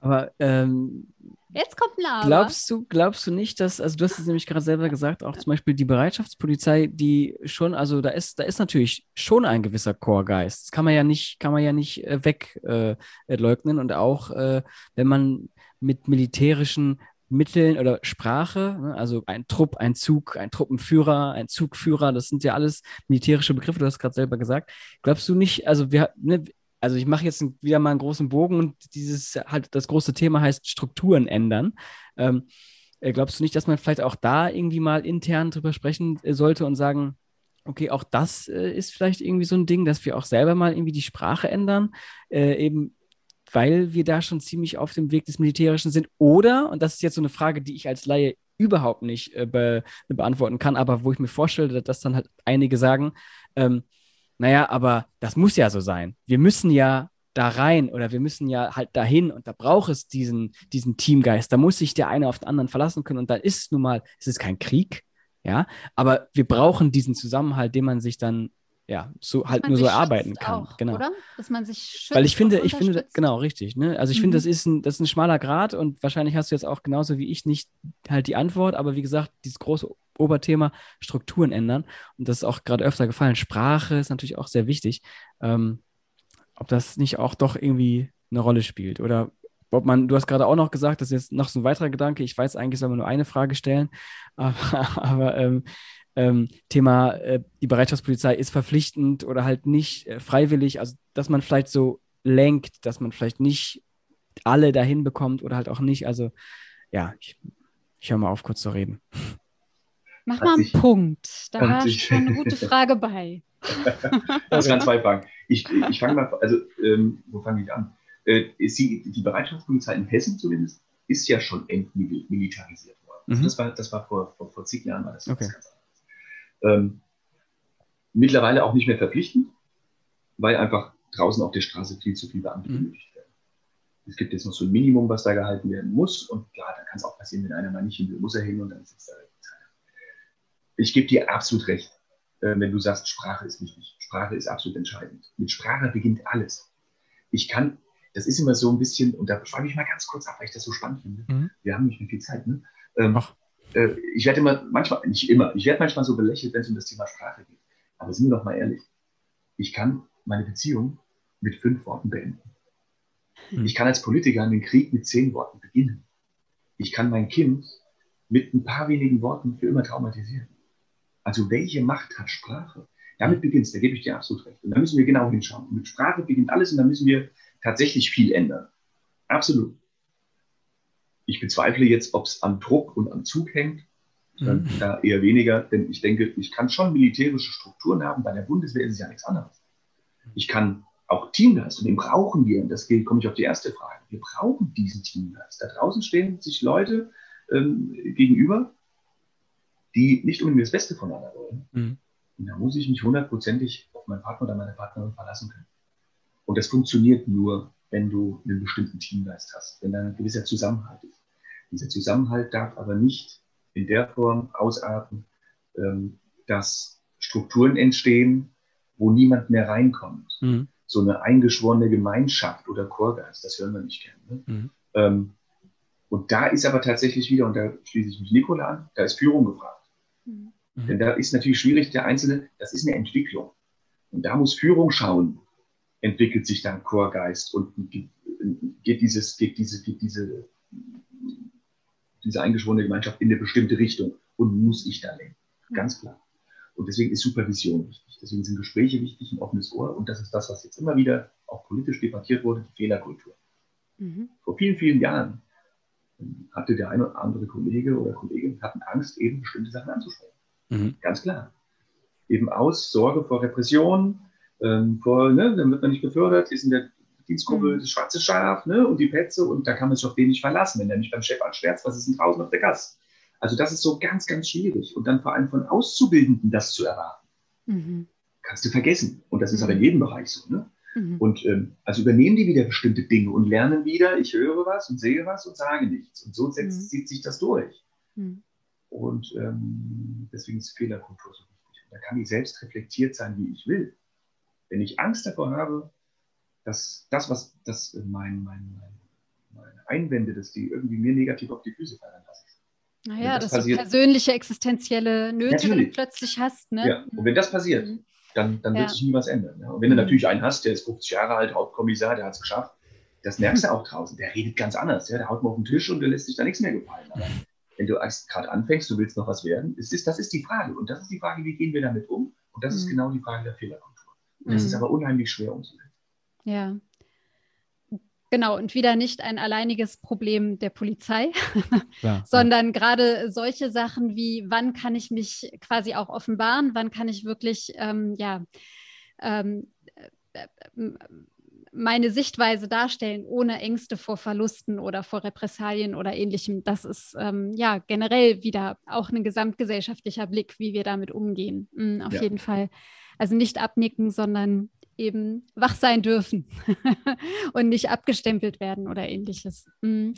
Speaker 2: Aber ähm,
Speaker 1: Jetzt kommt ein Aber.
Speaker 2: Glaubst du, glaubst du nicht, dass, also du hast es nämlich gerade selber gesagt, auch zum Beispiel die Bereitschaftspolizei, die schon, also da ist, da ist natürlich schon ein gewisser Chorgeist. Das kann man ja nicht, kann man ja nicht äh, wegleugnen. Äh, und auch äh, wenn man mit militärischen Mitteln oder Sprache, ne, also ein Trupp, ein Zug, ein Truppenführer, ein Zugführer, das sind ja alles militärische Begriffe, du hast gerade selber gesagt. Glaubst du nicht, also wir, ne, also ich mache jetzt wieder mal einen großen Bogen und dieses halt das große Thema heißt Strukturen ändern. Ähm, äh, glaubst du nicht, dass man vielleicht auch da irgendwie mal intern drüber sprechen äh, sollte und sagen, okay, auch das äh, ist vielleicht irgendwie so ein Ding, dass wir auch selber mal irgendwie die Sprache ändern, äh, eben weil wir da schon ziemlich auf dem Weg des Militärischen sind. Oder, und das ist jetzt so eine Frage, die ich als Laie überhaupt nicht äh, be beantworten kann, aber wo ich mir vorstelle, dass dann halt einige sagen, ähm, naja, aber das muss ja so sein. Wir müssen ja da rein oder wir müssen ja halt dahin und da braucht es diesen, diesen Teamgeist. Da muss sich der eine auf den anderen verlassen können und dann ist es nun mal, es ist kein Krieg, ja, aber wir brauchen diesen Zusammenhalt, den man sich dann ja, so halt nur so arbeiten kann.
Speaker 1: Auch, genau. Oder? Dass man sich schützt
Speaker 2: Weil ich finde, ich finde, genau, richtig. Ne? Also ich mhm. finde, das ist, ein, das ist ein schmaler Grad und wahrscheinlich hast du jetzt auch genauso wie ich nicht halt die Antwort, aber wie gesagt, dieses große Oberthema Strukturen ändern. Und das ist auch gerade öfter gefallen. Sprache ist natürlich auch sehr wichtig. Ähm, ob das nicht auch doch irgendwie eine Rolle spielt. Oder ob man, du hast gerade auch noch gesagt, das ist jetzt noch so ein weiterer Gedanke. Ich weiß eigentlich, soll man nur eine Frage stellen, aber, aber ähm, ähm, Thema, äh, die Bereitschaftspolizei ist verpflichtend oder halt nicht äh, freiwillig, also dass man vielleicht so lenkt, dass man vielleicht nicht alle dahin bekommt oder halt auch nicht. Also ja, ich, ich höre mal auf, kurz zu reden.
Speaker 1: Mach mal einen Punkt. Da war schon eine gute Frage bei.
Speaker 3: das waren zwei Fragen. Ich, ich fange mal, also ähm, wo fange ich an? Äh, die, die Bereitschaftspolizei in Hessen zumindest ist ja schon entmilitarisiert worden. Mhm. das war, das war vor, vor, vor zig Jahren war das okay. ganz ähm, mittlerweile auch nicht mehr verpflichtend, weil einfach draußen auf der Straße viel zu viele Beamte mhm. benötigt werden. Es gibt jetzt noch so ein Minimum, was da gehalten werden muss. Und klar, da kann es auch passieren, wenn einer mal nicht hin will, muss er hin und dann sitzt er. Ich gebe dir absolut recht, äh, wenn du sagst, Sprache ist wichtig. Sprache ist absolut entscheidend. Mit Sprache beginnt alles. Ich kann, das ist immer so ein bisschen, und da schreibe ich mal ganz kurz ab, weil ich das so spannend finde. Mhm. Wir haben nicht mehr viel Zeit. Ne? Ähm, äh, ich werde immer, manchmal, nicht immer, ich werde manchmal so belächelt, wenn es um das Thema Sprache geht. Aber sind wir doch mal ehrlich. Ich kann meine Beziehung mit fünf Worten beenden. Hm. Ich kann als Politiker den Krieg mit zehn Worten beginnen. Ich kann mein Kind mit ein paar wenigen Worten für immer traumatisieren. Also welche Macht hat Sprache? Damit beginnt es, da gebe ich dir absolut recht. Und da müssen wir genau hinschauen. mit Sprache beginnt alles und da müssen wir tatsächlich viel ändern. Absolut. Ich bezweifle jetzt, ob es am Druck und am Zug hängt. Mhm. Da eher weniger, denn ich denke, ich kann schon militärische Strukturen haben. Bei der Bundeswehr ist es ja nichts anderes. Ich kann auch Teamgeist und den brauchen wir. Und das komme ich auf die erste Frage. Wir brauchen diesen Teamgeist. Da draußen stehen sich Leute ähm, gegenüber, die nicht unbedingt das Beste voneinander wollen. Mhm. Und da muss ich mich hundertprozentig auf meinen Partner oder meine Partnerin verlassen können. Und das funktioniert nur, wenn du einen bestimmten Teamgeist hast, wenn da ein gewisser Zusammenhalt ist. Dieser Zusammenhalt darf aber nicht in der Form ausarten, ähm, dass Strukturen entstehen, wo niemand mehr reinkommt. Mhm. So eine eingeschworene Gemeinschaft oder Chorgeist, das hören wir nicht gerne. Ne? Mhm. Ähm, und da ist aber tatsächlich wieder, und da schließe ich mich Nikola an, da ist Führung gefragt. Mhm. Denn da ist natürlich schwierig, der Einzelne, das ist eine Entwicklung. Und da muss Führung schauen, entwickelt sich dann Chorgeist und geht, dieses, geht, diese, geht diese, diese eingeschworene Gemeinschaft in eine bestimmte Richtung und muss ich da lenken. Ganz klar. Und deswegen ist Supervision wichtig. Deswegen sind Gespräche wichtig, ein offenes Ohr. Und das ist das, was jetzt immer wieder auch politisch debattiert wurde, die Fehlerkultur. Mhm. Vor vielen, vielen Jahren hatte der eine oder andere Kollege oder Kollegin hatten Angst, eben bestimmte Sachen anzusprechen. Mhm. Ganz klar. Eben aus Sorge vor Repression, ähm, vor, ne, dann wird man nicht gefördert, ist in der Dienstgruppe mhm. das schwarze Schaf ne, und die Petze und da kann man sich auf den nicht verlassen, wenn der nicht beim Chef anschwärzt, was ist denn draußen auf der Gas? Also das ist so ganz, ganz schwierig und dann vor allem von Auszubildenden das zu erwarten. Mhm. Kannst du vergessen und das ist mhm. aber in jedem Bereich so. Ne? Mhm. Und ähm, also übernehmen die wieder bestimmte Dinge und lernen wieder, ich höre was und sehe was und sage nichts. Und so setzt, mhm. zieht sich das durch. Mhm. Und ähm, deswegen ist Fehlerkultur so wichtig. Und da kann ich selbst reflektiert sein, wie ich will. Wenn ich Angst davor habe, dass das, was das mein, mein, mein, meine Einwände, dass die irgendwie mir negativ auf die Füße fallen lassen.
Speaker 1: Naja, das dass du persönliche, existenzielle Nöte plötzlich hast. Ne?
Speaker 3: Ja, und wenn das passiert, mhm. dann, dann wird ja. sich nie was ändern. Ja? Und wenn du mhm. natürlich einen hast, der ist 50 Jahre alt, Hauptkommissar, der hat es geschafft, das merkst du auch draußen. Der redet ganz anders. Ja? Der haut mal auf den Tisch und der lässt sich da nichts mehr gefallen. Aber wenn du gerade anfängst, du willst noch was werden, ist, das ist die Frage. Und das ist die Frage, wie gehen wir damit um? Und das mhm. ist genau die Frage der Fehlerkultur. Das mhm. ist aber unheimlich schwer umzusetzen.
Speaker 1: Ja. Genau, und wieder nicht ein alleiniges Problem der Polizei, ja, sondern ja. gerade solche Sachen wie, wann kann ich mich quasi auch offenbaren, wann kann ich wirklich, ähm, ja, ähm, äh, meine Sichtweise darstellen, ohne Ängste vor Verlusten oder vor Repressalien oder ähnlichem. Das ist ähm, ja generell wieder auch ein gesamtgesellschaftlicher Blick, wie wir damit umgehen. Mhm, auf ja. jeden Fall. Also nicht abnicken, sondern eben wach sein dürfen und nicht abgestempelt werden oder ähnliches. Mhm.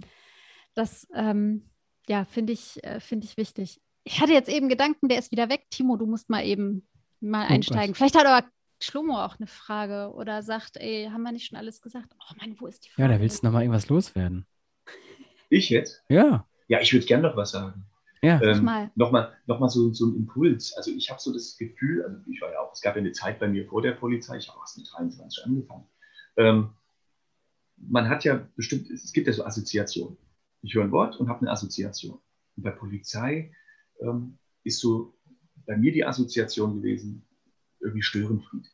Speaker 1: Das ähm, ja, finde ich, äh, find ich wichtig. Ich hatte jetzt eben Gedanken, der ist wieder weg. Timo, du musst mal eben mal oh, einsteigen. Oh, Vielleicht hat aber Schlomo auch eine Frage oder sagt, ey, haben wir nicht schon alles gesagt? Oh Mann, wo ist die
Speaker 2: Frage? Ja, da willst du noch mal irgendwas loswerden.
Speaker 3: Ich jetzt?
Speaker 2: Ja.
Speaker 3: Ja, ich würde gerne noch was sagen.
Speaker 2: Ja.
Speaker 3: Ähm, mal. Nochmal noch mal so, so ein Impuls. Also ich habe so das Gefühl, also ich war ja auch, es gab ja eine Zeit bei mir vor der Polizei, ich habe erst mit 23 angefangen. Ähm, man hat ja bestimmt, es gibt ja so Assoziationen. Ich höre ein Wort und habe eine Assoziation. Und bei Polizei ähm, ist so bei mir die Assoziation gewesen, irgendwie Störenfried.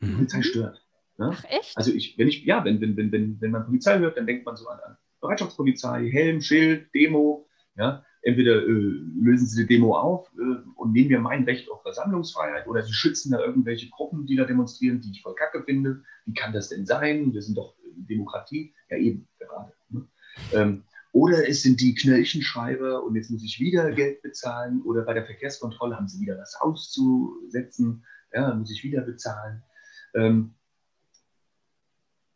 Speaker 3: Mhm. Polizei stört.
Speaker 1: Ne? Ach echt?
Speaker 3: Also ich, wenn ich, ja, wenn, wenn, wenn, wenn, wenn man Polizei hört, dann denkt man so an, an Bereitschaftspolizei, Helm, Schild, Demo. Ja? Entweder äh, lösen sie die Demo auf äh, und nehmen mir mein Recht auf Versammlungsfreiheit oder sie schützen da irgendwelche Gruppen, die da demonstrieren, die ich voll kacke finde. Wie kann das denn sein? Wir sind doch Demokratie. Ja, eben, gerade. Ne? Ähm, oder es sind die Knöllchenschreiber und jetzt muss ich wieder Geld bezahlen. Oder bei der Verkehrskontrolle haben sie wieder was auszusetzen. Ja, muss ich wieder bezahlen. Ähm,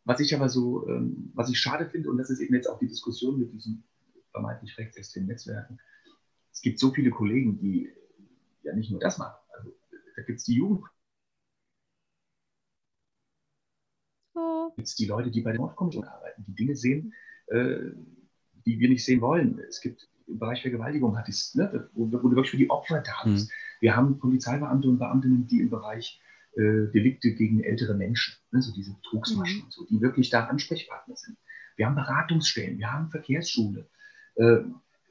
Speaker 3: was ich aber so, ähm, was ich schade finde, und das ist eben jetzt auch die Diskussion mit diesen vermeintlich rechtsextremen Netzwerken. Es gibt so viele Kollegen, die ja nicht nur das machen. Also, da gibt es die Jugend. Oh. Gibt es die Leute, die bei der Mordkommission arbeiten, die Dinge sehen, äh, die wir nicht sehen wollen. Es gibt im Bereich Vergewaltigung, hat es, ne, wo, wo, du wirklich für die Opfer da bist. Mhm. Wir haben Polizeibeamte und Beamtinnen, die im Bereich äh, Delikte gegen ältere Menschen, ne, so diese Betrugsmaschen mhm. und so, die wirklich da Ansprechpartner sind. Wir haben Beratungsstellen, wir haben Verkehrsschule. Äh,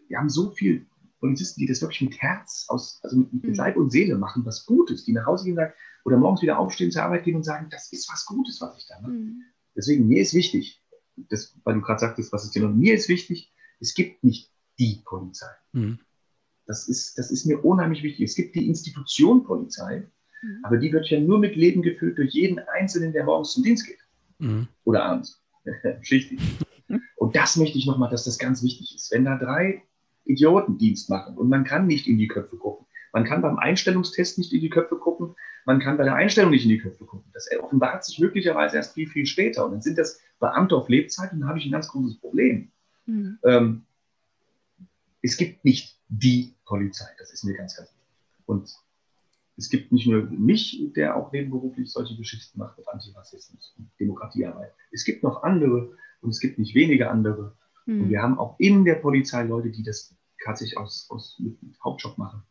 Speaker 3: wir haben so viele Polizisten, die das wirklich mit Herz, aus, also mit, mit mhm. Leib und Seele machen, was Gutes, die nach Hause gehen sagen, oder morgens wieder aufstehen, zur Arbeit gehen und sagen, das ist was Gutes, was ich da mache. Mhm. Deswegen, mir ist wichtig, das, weil du gerade sagtest, was ist dir noch, mir ist wichtig, es gibt nicht die Polizei. Mhm. Das, ist, das ist mir unheimlich wichtig. Es gibt die Institution Polizei, mhm. aber die wird ja nur mit Leben gefüllt durch jeden Einzelnen, der morgens zum Dienst geht. Mhm. Oder abends. Schlichtlich. Und das möchte ich nochmal, dass das ganz wichtig ist. Wenn da drei Idioten Dienst machen und man kann nicht in die Köpfe gucken, man kann beim Einstellungstest nicht in die Köpfe gucken, man kann bei der Einstellung nicht in die Köpfe gucken. Das offenbart sich möglicherweise erst viel, viel später. Und dann sind das Beamte auf Lebzeit und dann habe ich ein ganz großes Problem. Mhm. Ähm, es gibt nicht die Polizei, das ist mir ganz, ganz wichtig. Und es gibt nicht nur mich, der auch nebenberuflich solche Geschichten macht mit Antirassismus und Demokratiearbeit. Es gibt noch andere und es gibt nicht wenige andere. Mhm. Und wir haben auch in der Polizei Leute, die das tatsächlich aus, aus mit, mit Hauptjob machen.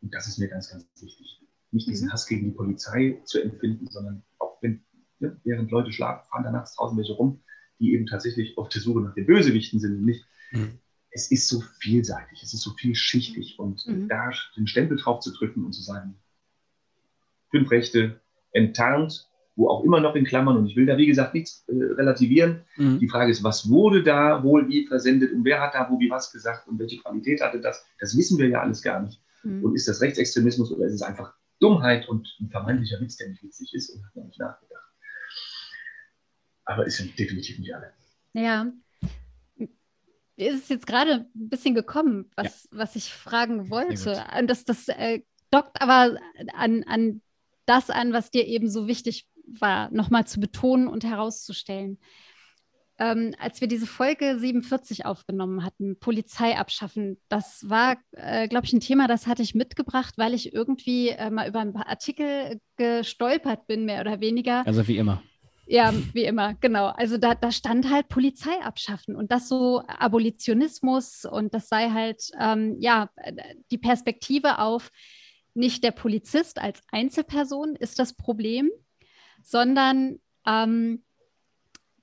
Speaker 3: Und das ist mir ganz, ganz wichtig. Nicht diesen mhm. Hass gegen die Polizei zu empfinden, sondern auch wenn, ne, während Leute schlafen, fahren da nachts draußen welche rum, die eben tatsächlich auf der Suche nach den Bösewichten sind und nicht. Mhm. Es ist so vielseitig, es ist so vielschichtig und mhm. da den Stempel drauf zu drücken und zu sagen, fünf Rechte enttarnt, wo auch immer noch in Klammern und ich will da wie gesagt nichts äh, relativieren. Mhm. Die Frage ist, was wurde da wohl wie versendet und wer hat da wo wie was gesagt und welche Qualität hatte das? Das wissen wir ja alles gar nicht. Mhm. Und ist das Rechtsextremismus oder ist es einfach Dummheit und ein vermeintlicher Witz, der nicht witzig ist und hat man nicht nachgedacht? aber es sind definitiv nicht alle.
Speaker 1: Ja. Mir ist es jetzt gerade ein bisschen gekommen, was, ja. was ich fragen wollte. Und das, das äh, dockt aber an, an das an, was dir eben so wichtig war, nochmal zu betonen und herauszustellen. Ähm, als wir diese Folge 47 aufgenommen hatten, Polizei abschaffen, das war, äh, glaube ich, ein Thema, das hatte ich mitgebracht, weil ich irgendwie äh, mal über ein paar Artikel gestolpert bin, mehr oder weniger.
Speaker 2: Also wie immer.
Speaker 1: Ja, wie immer, genau. Also da, da stand halt Polizei abschaffen und das so Abolitionismus und das sei halt, ähm, ja, die Perspektive auf nicht der Polizist als Einzelperson ist das Problem, sondern ähm,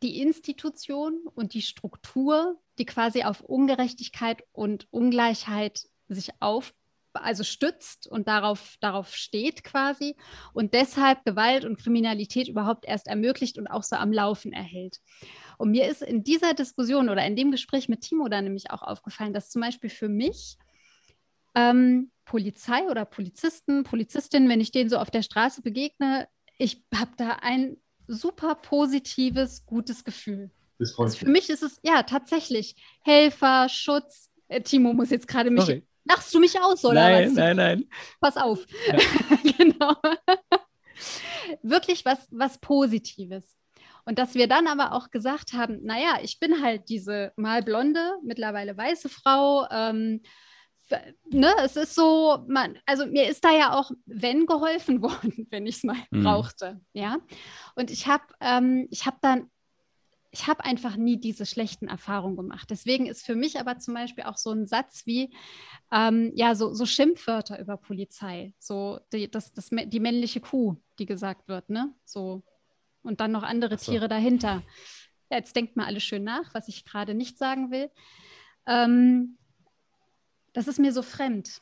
Speaker 1: die Institution und die Struktur, die quasi auf Ungerechtigkeit und Ungleichheit sich aufbaut also stützt und darauf, darauf steht quasi und deshalb Gewalt und Kriminalität überhaupt erst ermöglicht und auch so am Laufen erhält. Und mir ist in dieser Diskussion oder in dem Gespräch mit Timo da nämlich auch aufgefallen, dass zum Beispiel für mich ähm, Polizei oder Polizisten, Polizistinnen, wenn ich denen so auf der Straße begegne, ich habe da ein super positives, gutes Gefühl. Also für mich ist es ja tatsächlich Helfer, Schutz. Äh, Timo muss jetzt gerade mich
Speaker 2: Sorry.
Speaker 1: Lachst du mich aus, oder
Speaker 2: nein,
Speaker 1: was?
Speaker 2: Nein, nein, nein.
Speaker 1: Pass auf. Ja. genau. Wirklich was, was Positives. Und dass wir dann aber auch gesagt haben, naja, ich bin halt diese mal blonde, mittlerweile weiße Frau. Ähm, ne, es ist so, man, also mir ist da ja auch, wenn geholfen worden, wenn ich es mal mhm. brauchte, ja. Und ich habe, ähm, ich habe dann, ich habe einfach nie diese schlechten Erfahrungen gemacht. Deswegen ist für mich aber zum Beispiel auch so ein Satz wie, ähm, ja, so, so Schimpfwörter über Polizei, so die, das, das, die männliche Kuh, die gesagt wird, ne, so und dann noch andere so. Tiere dahinter. Ja, jetzt denkt mal alles schön nach, was ich gerade nicht sagen will. Ähm, das ist mir so fremd.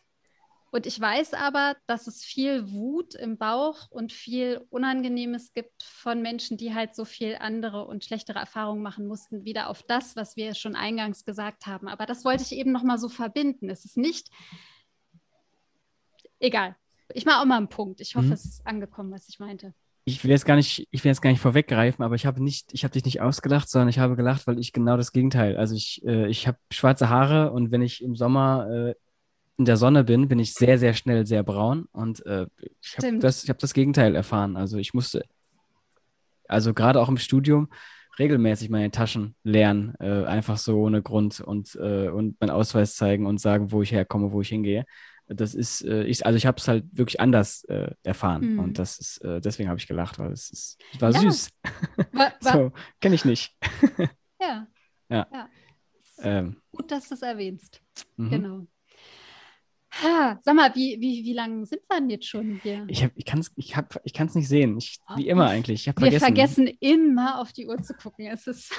Speaker 1: Und ich weiß aber, dass es viel Wut im Bauch und viel Unangenehmes gibt von Menschen, die halt so viel andere und schlechtere Erfahrungen machen mussten, wieder auf das, was wir schon eingangs gesagt haben. Aber das wollte ich eben noch mal so verbinden. Es ist nicht egal. Ich mache auch mal einen Punkt. Ich hoffe, mhm. es ist angekommen, was ich meinte
Speaker 2: ich will jetzt gar nicht, ich will jetzt gar nicht vorweggreifen, aber ich habe nicht, ich habe dich nicht ausgelacht, sondern ich habe gelacht, weil ich genau das Gegenteil. Also ich, äh, ich habe schwarze Haare und wenn ich im Sommer äh, in der Sonne bin, bin ich sehr, sehr schnell sehr braun und äh, ich habe das, ich habe das Gegenteil erfahren. Also ich musste, also gerade auch im Studium regelmäßig meine Taschen leeren, äh, einfach so ohne Grund und äh, und meinen Ausweis zeigen und sagen, wo ich herkomme, wo ich hingehe das ist, äh, ich, also ich habe es halt wirklich anders äh, erfahren. Mhm. Und das ist, äh, deswegen habe ich gelacht, weil es ist, es war ja. süß. War, war, so, kenne ich nicht.
Speaker 1: ja.
Speaker 2: ja. ja.
Speaker 1: Ähm. Gut, dass du es erwähnst. Mhm. Genau. Ha, sag mal, wie, wie, wie lange sind wir denn jetzt schon hier?
Speaker 2: Ich, ich kann es ich ich nicht sehen. Ich, oh, wie immer eigentlich.
Speaker 1: wir vergessen. vergessen immer auf die Uhr zu gucken. Es ist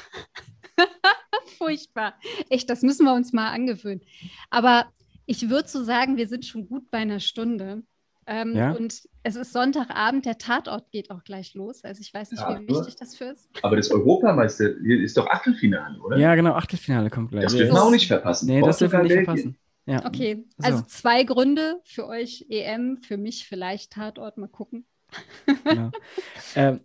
Speaker 1: furchtbar. Echt, das müssen wir uns mal angewöhnen. Aber ich würde so sagen, wir sind schon gut bei einer Stunde. Ähm, ja? Und es ist Sonntagabend, der Tatort geht auch gleich los. Also ich weiß nicht, ja, wie wichtig das für ist.
Speaker 3: Aber das Europameister ist doch Achtelfinale, oder?
Speaker 2: Ja, genau, Achtelfinale kommt gleich.
Speaker 3: Das dürfen wir auch nicht verpassen.
Speaker 2: Nee, das dürfen wir nicht verpassen.
Speaker 1: Ja. Okay, also so. zwei Gründe für euch EM, für mich vielleicht Tatort, mal gucken.
Speaker 2: Genau. ähm,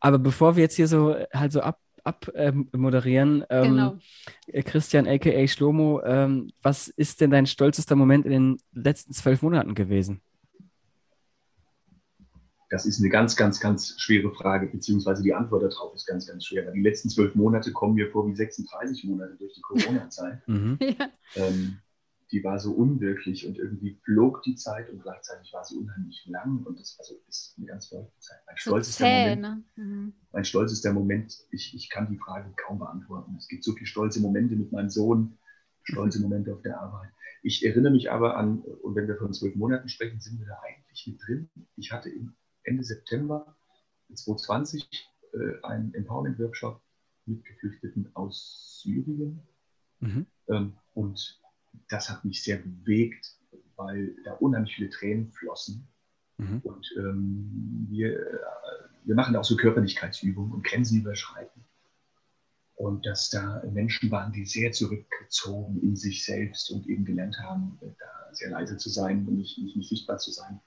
Speaker 2: aber bevor wir jetzt hier so halt so ab, abmoderieren. Ähm, genau. Äh, Christian, aka Schlomo, ähm, was ist denn dein stolzester Moment in den letzten zwölf Monaten gewesen?
Speaker 3: Das ist eine ganz, ganz, ganz schwere Frage, beziehungsweise die Antwort darauf ist ganz, ganz schwer. Die letzten zwölf Monate kommen mir vor wie 36 Monate durch die Corona-Zeit. mhm. ja. ähm, die war so unwirklich und irgendwie flog die Zeit und gleichzeitig war sie unheimlich lang und das also ist eine ganz verrückte Zeit. Mein Stolz ist der Moment. Mhm. Mein Stolz ist der Moment, ich, ich kann die Frage kaum beantworten. Es gibt so viele stolze Momente mit meinem Sohn, stolze Momente auf der Arbeit. Ich erinnere mich aber an, und wenn wir von zwölf Monaten sprechen, sind wir da eigentlich mit drin. Ich hatte Ende September 2020 äh, einen Empowerment-Workshop mit Geflüchteten aus Syrien. Mhm. Ähm, und das hat mich sehr bewegt, weil da unheimlich viele Tränen flossen. Mhm. Und ähm, wir, äh, wir machen auch so Körperlichkeitsübungen und Grenzen überschreiten. Und dass da Menschen waren, die sehr zurückgezogen in sich selbst und eben gelernt haben, da sehr leise zu sein und nicht, nicht, nicht sichtbar zu sein.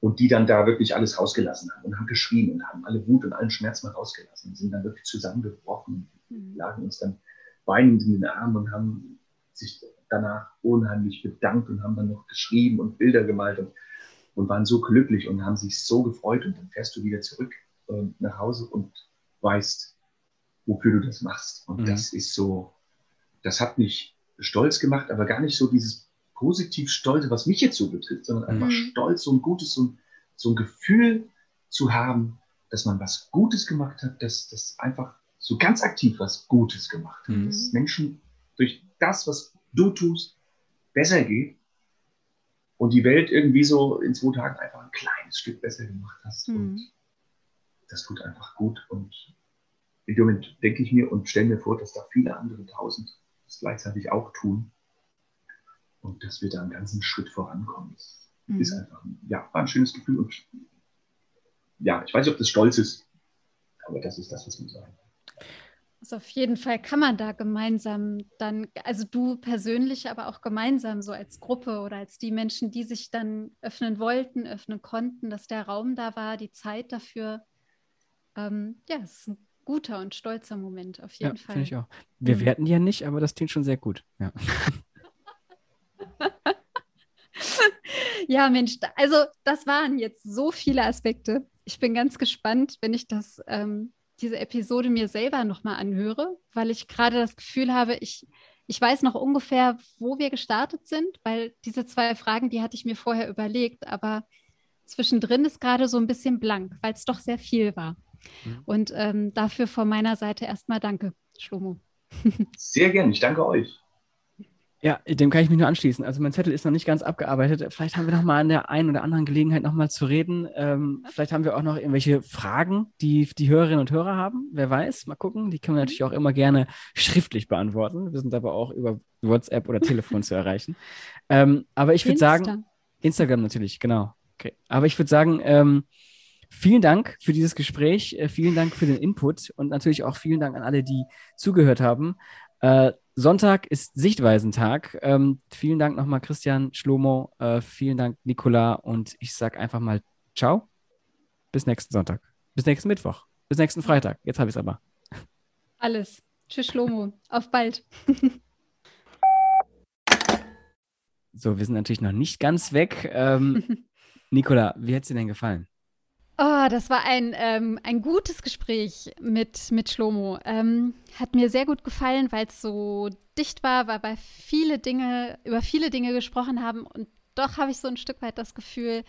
Speaker 3: Und die dann da wirklich alles rausgelassen haben und haben geschrien und haben alle Wut und allen Schmerz mal rausgelassen und sind dann wirklich zusammengebrochen, mhm. lagen uns dann weinend in den Armen und haben sich danach unheimlich bedankt und haben dann noch geschrieben und Bilder gemalt und, und waren so glücklich und haben sich so gefreut. Und dann fährst du wieder zurück äh, nach Hause und weißt, wofür du das machst. Und mhm. das ist so, das hat mich stolz gemacht, aber gar nicht so dieses positiv Stolze, was mich jetzt so betrifft, sondern einfach mhm. stolz, so ein gutes, so ein, so ein Gefühl zu haben, dass man was Gutes gemacht hat, dass das einfach so ganz aktiv was Gutes gemacht hat, mhm. dass Menschen durch das, was du tust, besser geht und die Welt irgendwie so in zwei Tagen einfach ein kleines Stück besser gemacht hast. Mhm. Und das tut einfach gut. Und in dem Moment denke ich mir und stelle mir vor, dass da viele andere tausend das gleichzeitig auch tun. Und dass wir da einen ganzen Schritt vorankommen. Das mhm. ist einfach, ja, war ein schönes Gefühl. Und ja, ich weiß nicht, ob das stolz ist, aber das ist das, was man sagen
Speaker 1: also auf jeden Fall kann man da gemeinsam dann, also du persönlich, aber auch gemeinsam so als Gruppe oder als die Menschen, die sich dann öffnen wollten, öffnen konnten, dass der Raum da war, die Zeit dafür. Ähm, ja, es ist ein guter und stolzer Moment auf jeden ja, Fall.
Speaker 2: Finde ich auch. Wir mhm. werten ja nicht, aber das klingt schon sehr gut. Ja.
Speaker 1: Ja, Mensch, also das waren jetzt so viele Aspekte. Ich bin ganz gespannt, wenn ich das, ähm, diese Episode mir selber nochmal anhöre, weil ich gerade das Gefühl habe, ich, ich weiß noch ungefähr, wo wir gestartet sind, weil diese zwei Fragen, die hatte ich mir vorher überlegt, aber zwischendrin ist gerade so ein bisschen blank, weil es doch sehr viel war. Mhm. Und ähm, dafür von meiner Seite erstmal danke, Schlomo.
Speaker 3: Sehr gerne, ich danke euch.
Speaker 2: Ja, dem kann ich mich nur anschließen. Also mein Zettel ist noch nicht ganz abgearbeitet. Vielleicht haben wir noch mal an der einen oder anderen Gelegenheit noch mal zu reden. Ähm, vielleicht haben wir auch noch irgendwelche Fragen, die die Hörerinnen und Hörer haben. Wer weiß, mal gucken. Die können wir natürlich auch immer gerne schriftlich beantworten. Wir sind aber auch über WhatsApp oder Telefon zu erreichen. Ähm, aber ich würde sagen, Instagram natürlich, genau. Okay. Aber ich würde sagen, ähm, vielen Dank für dieses Gespräch, äh, vielen Dank für den Input und natürlich auch vielen Dank an alle, die zugehört haben. Äh, Sonntag ist Sichtweisentag. Ähm, vielen Dank nochmal, Christian Schlomo. Äh, vielen Dank, Nicola. Und ich sage einfach mal Ciao. Bis nächsten Sonntag. Bis nächsten Mittwoch. Bis nächsten Freitag. Jetzt habe ich es aber.
Speaker 1: Alles. Tschüss, Schlomo. Auf bald.
Speaker 2: so, wir sind natürlich noch nicht ganz weg. Ähm, Nicola, wie hat es dir denn gefallen?
Speaker 1: Oh, das war ein, ähm, ein gutes Gespräch mit, mit Schlomo. Ähm, hat mir sehr gut gefallen, weil es so dicht war, weil wir viele Dinge, über viele Dinge gesprochen haben. Und doch habe ich so ein Stück weit das Gefühl,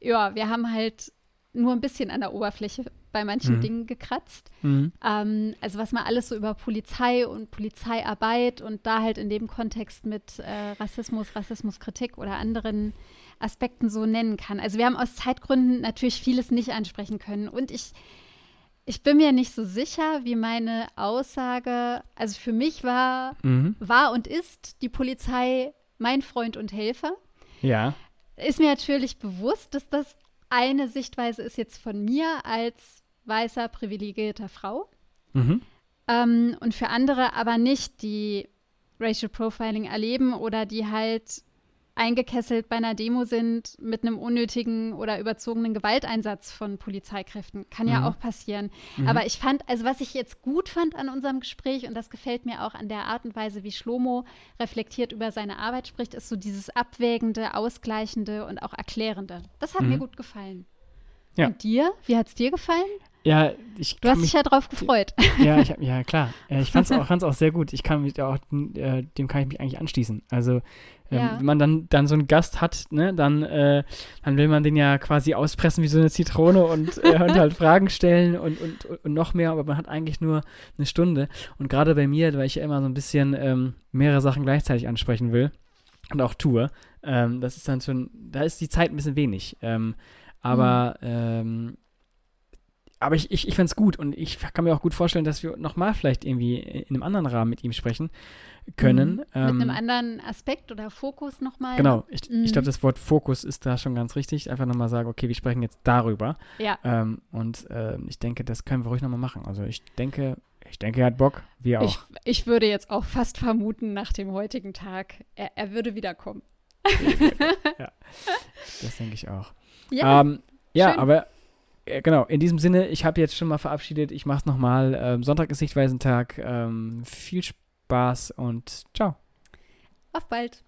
Speaker 1: ja, wir haben halt nur ein bisschen an der Oberfläche bei manchen mhm. Dingen gekratzt. Mhm. Ähm, also was man alles so über Polizei und Polizeiarbeit und da halt in dem Kontext mit äh, Rassismus, Rassismuskritik oder anderen Aspekten so nennen kann. Also wir haben aus Zeitgründen natürlich vieles nicht ansprechen können. Und ich, ich bin mir nicht so sicher, wie meine Aussage, also für mich war, mhm. war und ist die Polizei mein Freund und Helfer.
Speaker 2: Ja.
Speaker 1: Ist mir natürlich bewusst, dass das eine Sichtweise ist jetzt von mir als weißer, privilegierter Frau. Mhm. Ähm, und für andere aber nicht, die Racial Profiling erleben oder die halt eingekesselt bei einer Demo sind mit einem unnötigen oder überzogenen Gewalteinsatz von Polizeikräften. Kann ja mhm. auch passieren. Mhm. Aber ich fand, also was ich jetzt gut fand an unserem Gespräch, und das gefällt mir auch an der Art und Weise, wie Schlomo reflektiert über seine Arbeit spricht, ist so dieses Abwägende, Ausgleichende und auch Erklärende. Das hat mhm. mir gut gefallen. Ja. Und dir? Wie hat es dir gefallen?
Speaker 2: Ja, ich
Speaker 1: Du hast mich, dich ja drauf gefreut.
Speaker 2: Ja, ich, ja klar. Ich fand es auch, auch sehr gut. Ich kann mich auch, äh, dem kann ich mich eigentlich anschließen. Also, ähm, ja. wenn man dann, dann so einen Gast hat, ne, dann, äh, dann will man den ja quasi auspressen wie so eine Zitrone und, äh, und halt Fragen stellen und, und, und noch mehr, aber man hat eigentlich nur eine Stunde. Und gerade bei mir, weil ich ja immer so ein bisschen ähm, mehrere Sachen gleichzeitig ansprechen will und auch tue, ähm, das ist dann schon, da ist die Zeit ein bisschen wenig. Ähm, aber mhm. Aber ich, ich, ich fände es gut und ich kann mir auch gut vorstellen, dass wir nochmal vielleicht irgendwie in einem anderen Rahmen mit ihm sprechen können. Mhm.
Speaker 1: Ähm, mit einem anderen Aspekt oder Fokus nochmal.
Speaker 2: Genau, ich, mhm. ich glaube, das Wort Fokus ist da schon ganz richtig. Einfach nochmal sagen, okay, wir sprechen jetzt darüber.
Speaker 1: Ja.
Speaker 2: Ähm, und äh, ich denke, das können wir ruhig nochmal machen. Also ich denke, ich denke, er hat Bock, wir auch.
Speaker 1: Ich, ich würde jetzt auch fast vermuten, nach dem heutigen Tag, er, er würde wiederkommen.
Speaker 2: ja, das denke ich auch. Ja, ähm, ja aber genau, in diesem Sinne, ich habe jetzt schon mal verabschiedet. Ich mache es nochmal. Ähm, Sonntag ist Sichtweisentag. Ähm, viel Spaß und ciao.
Speaker 1: Auf bald.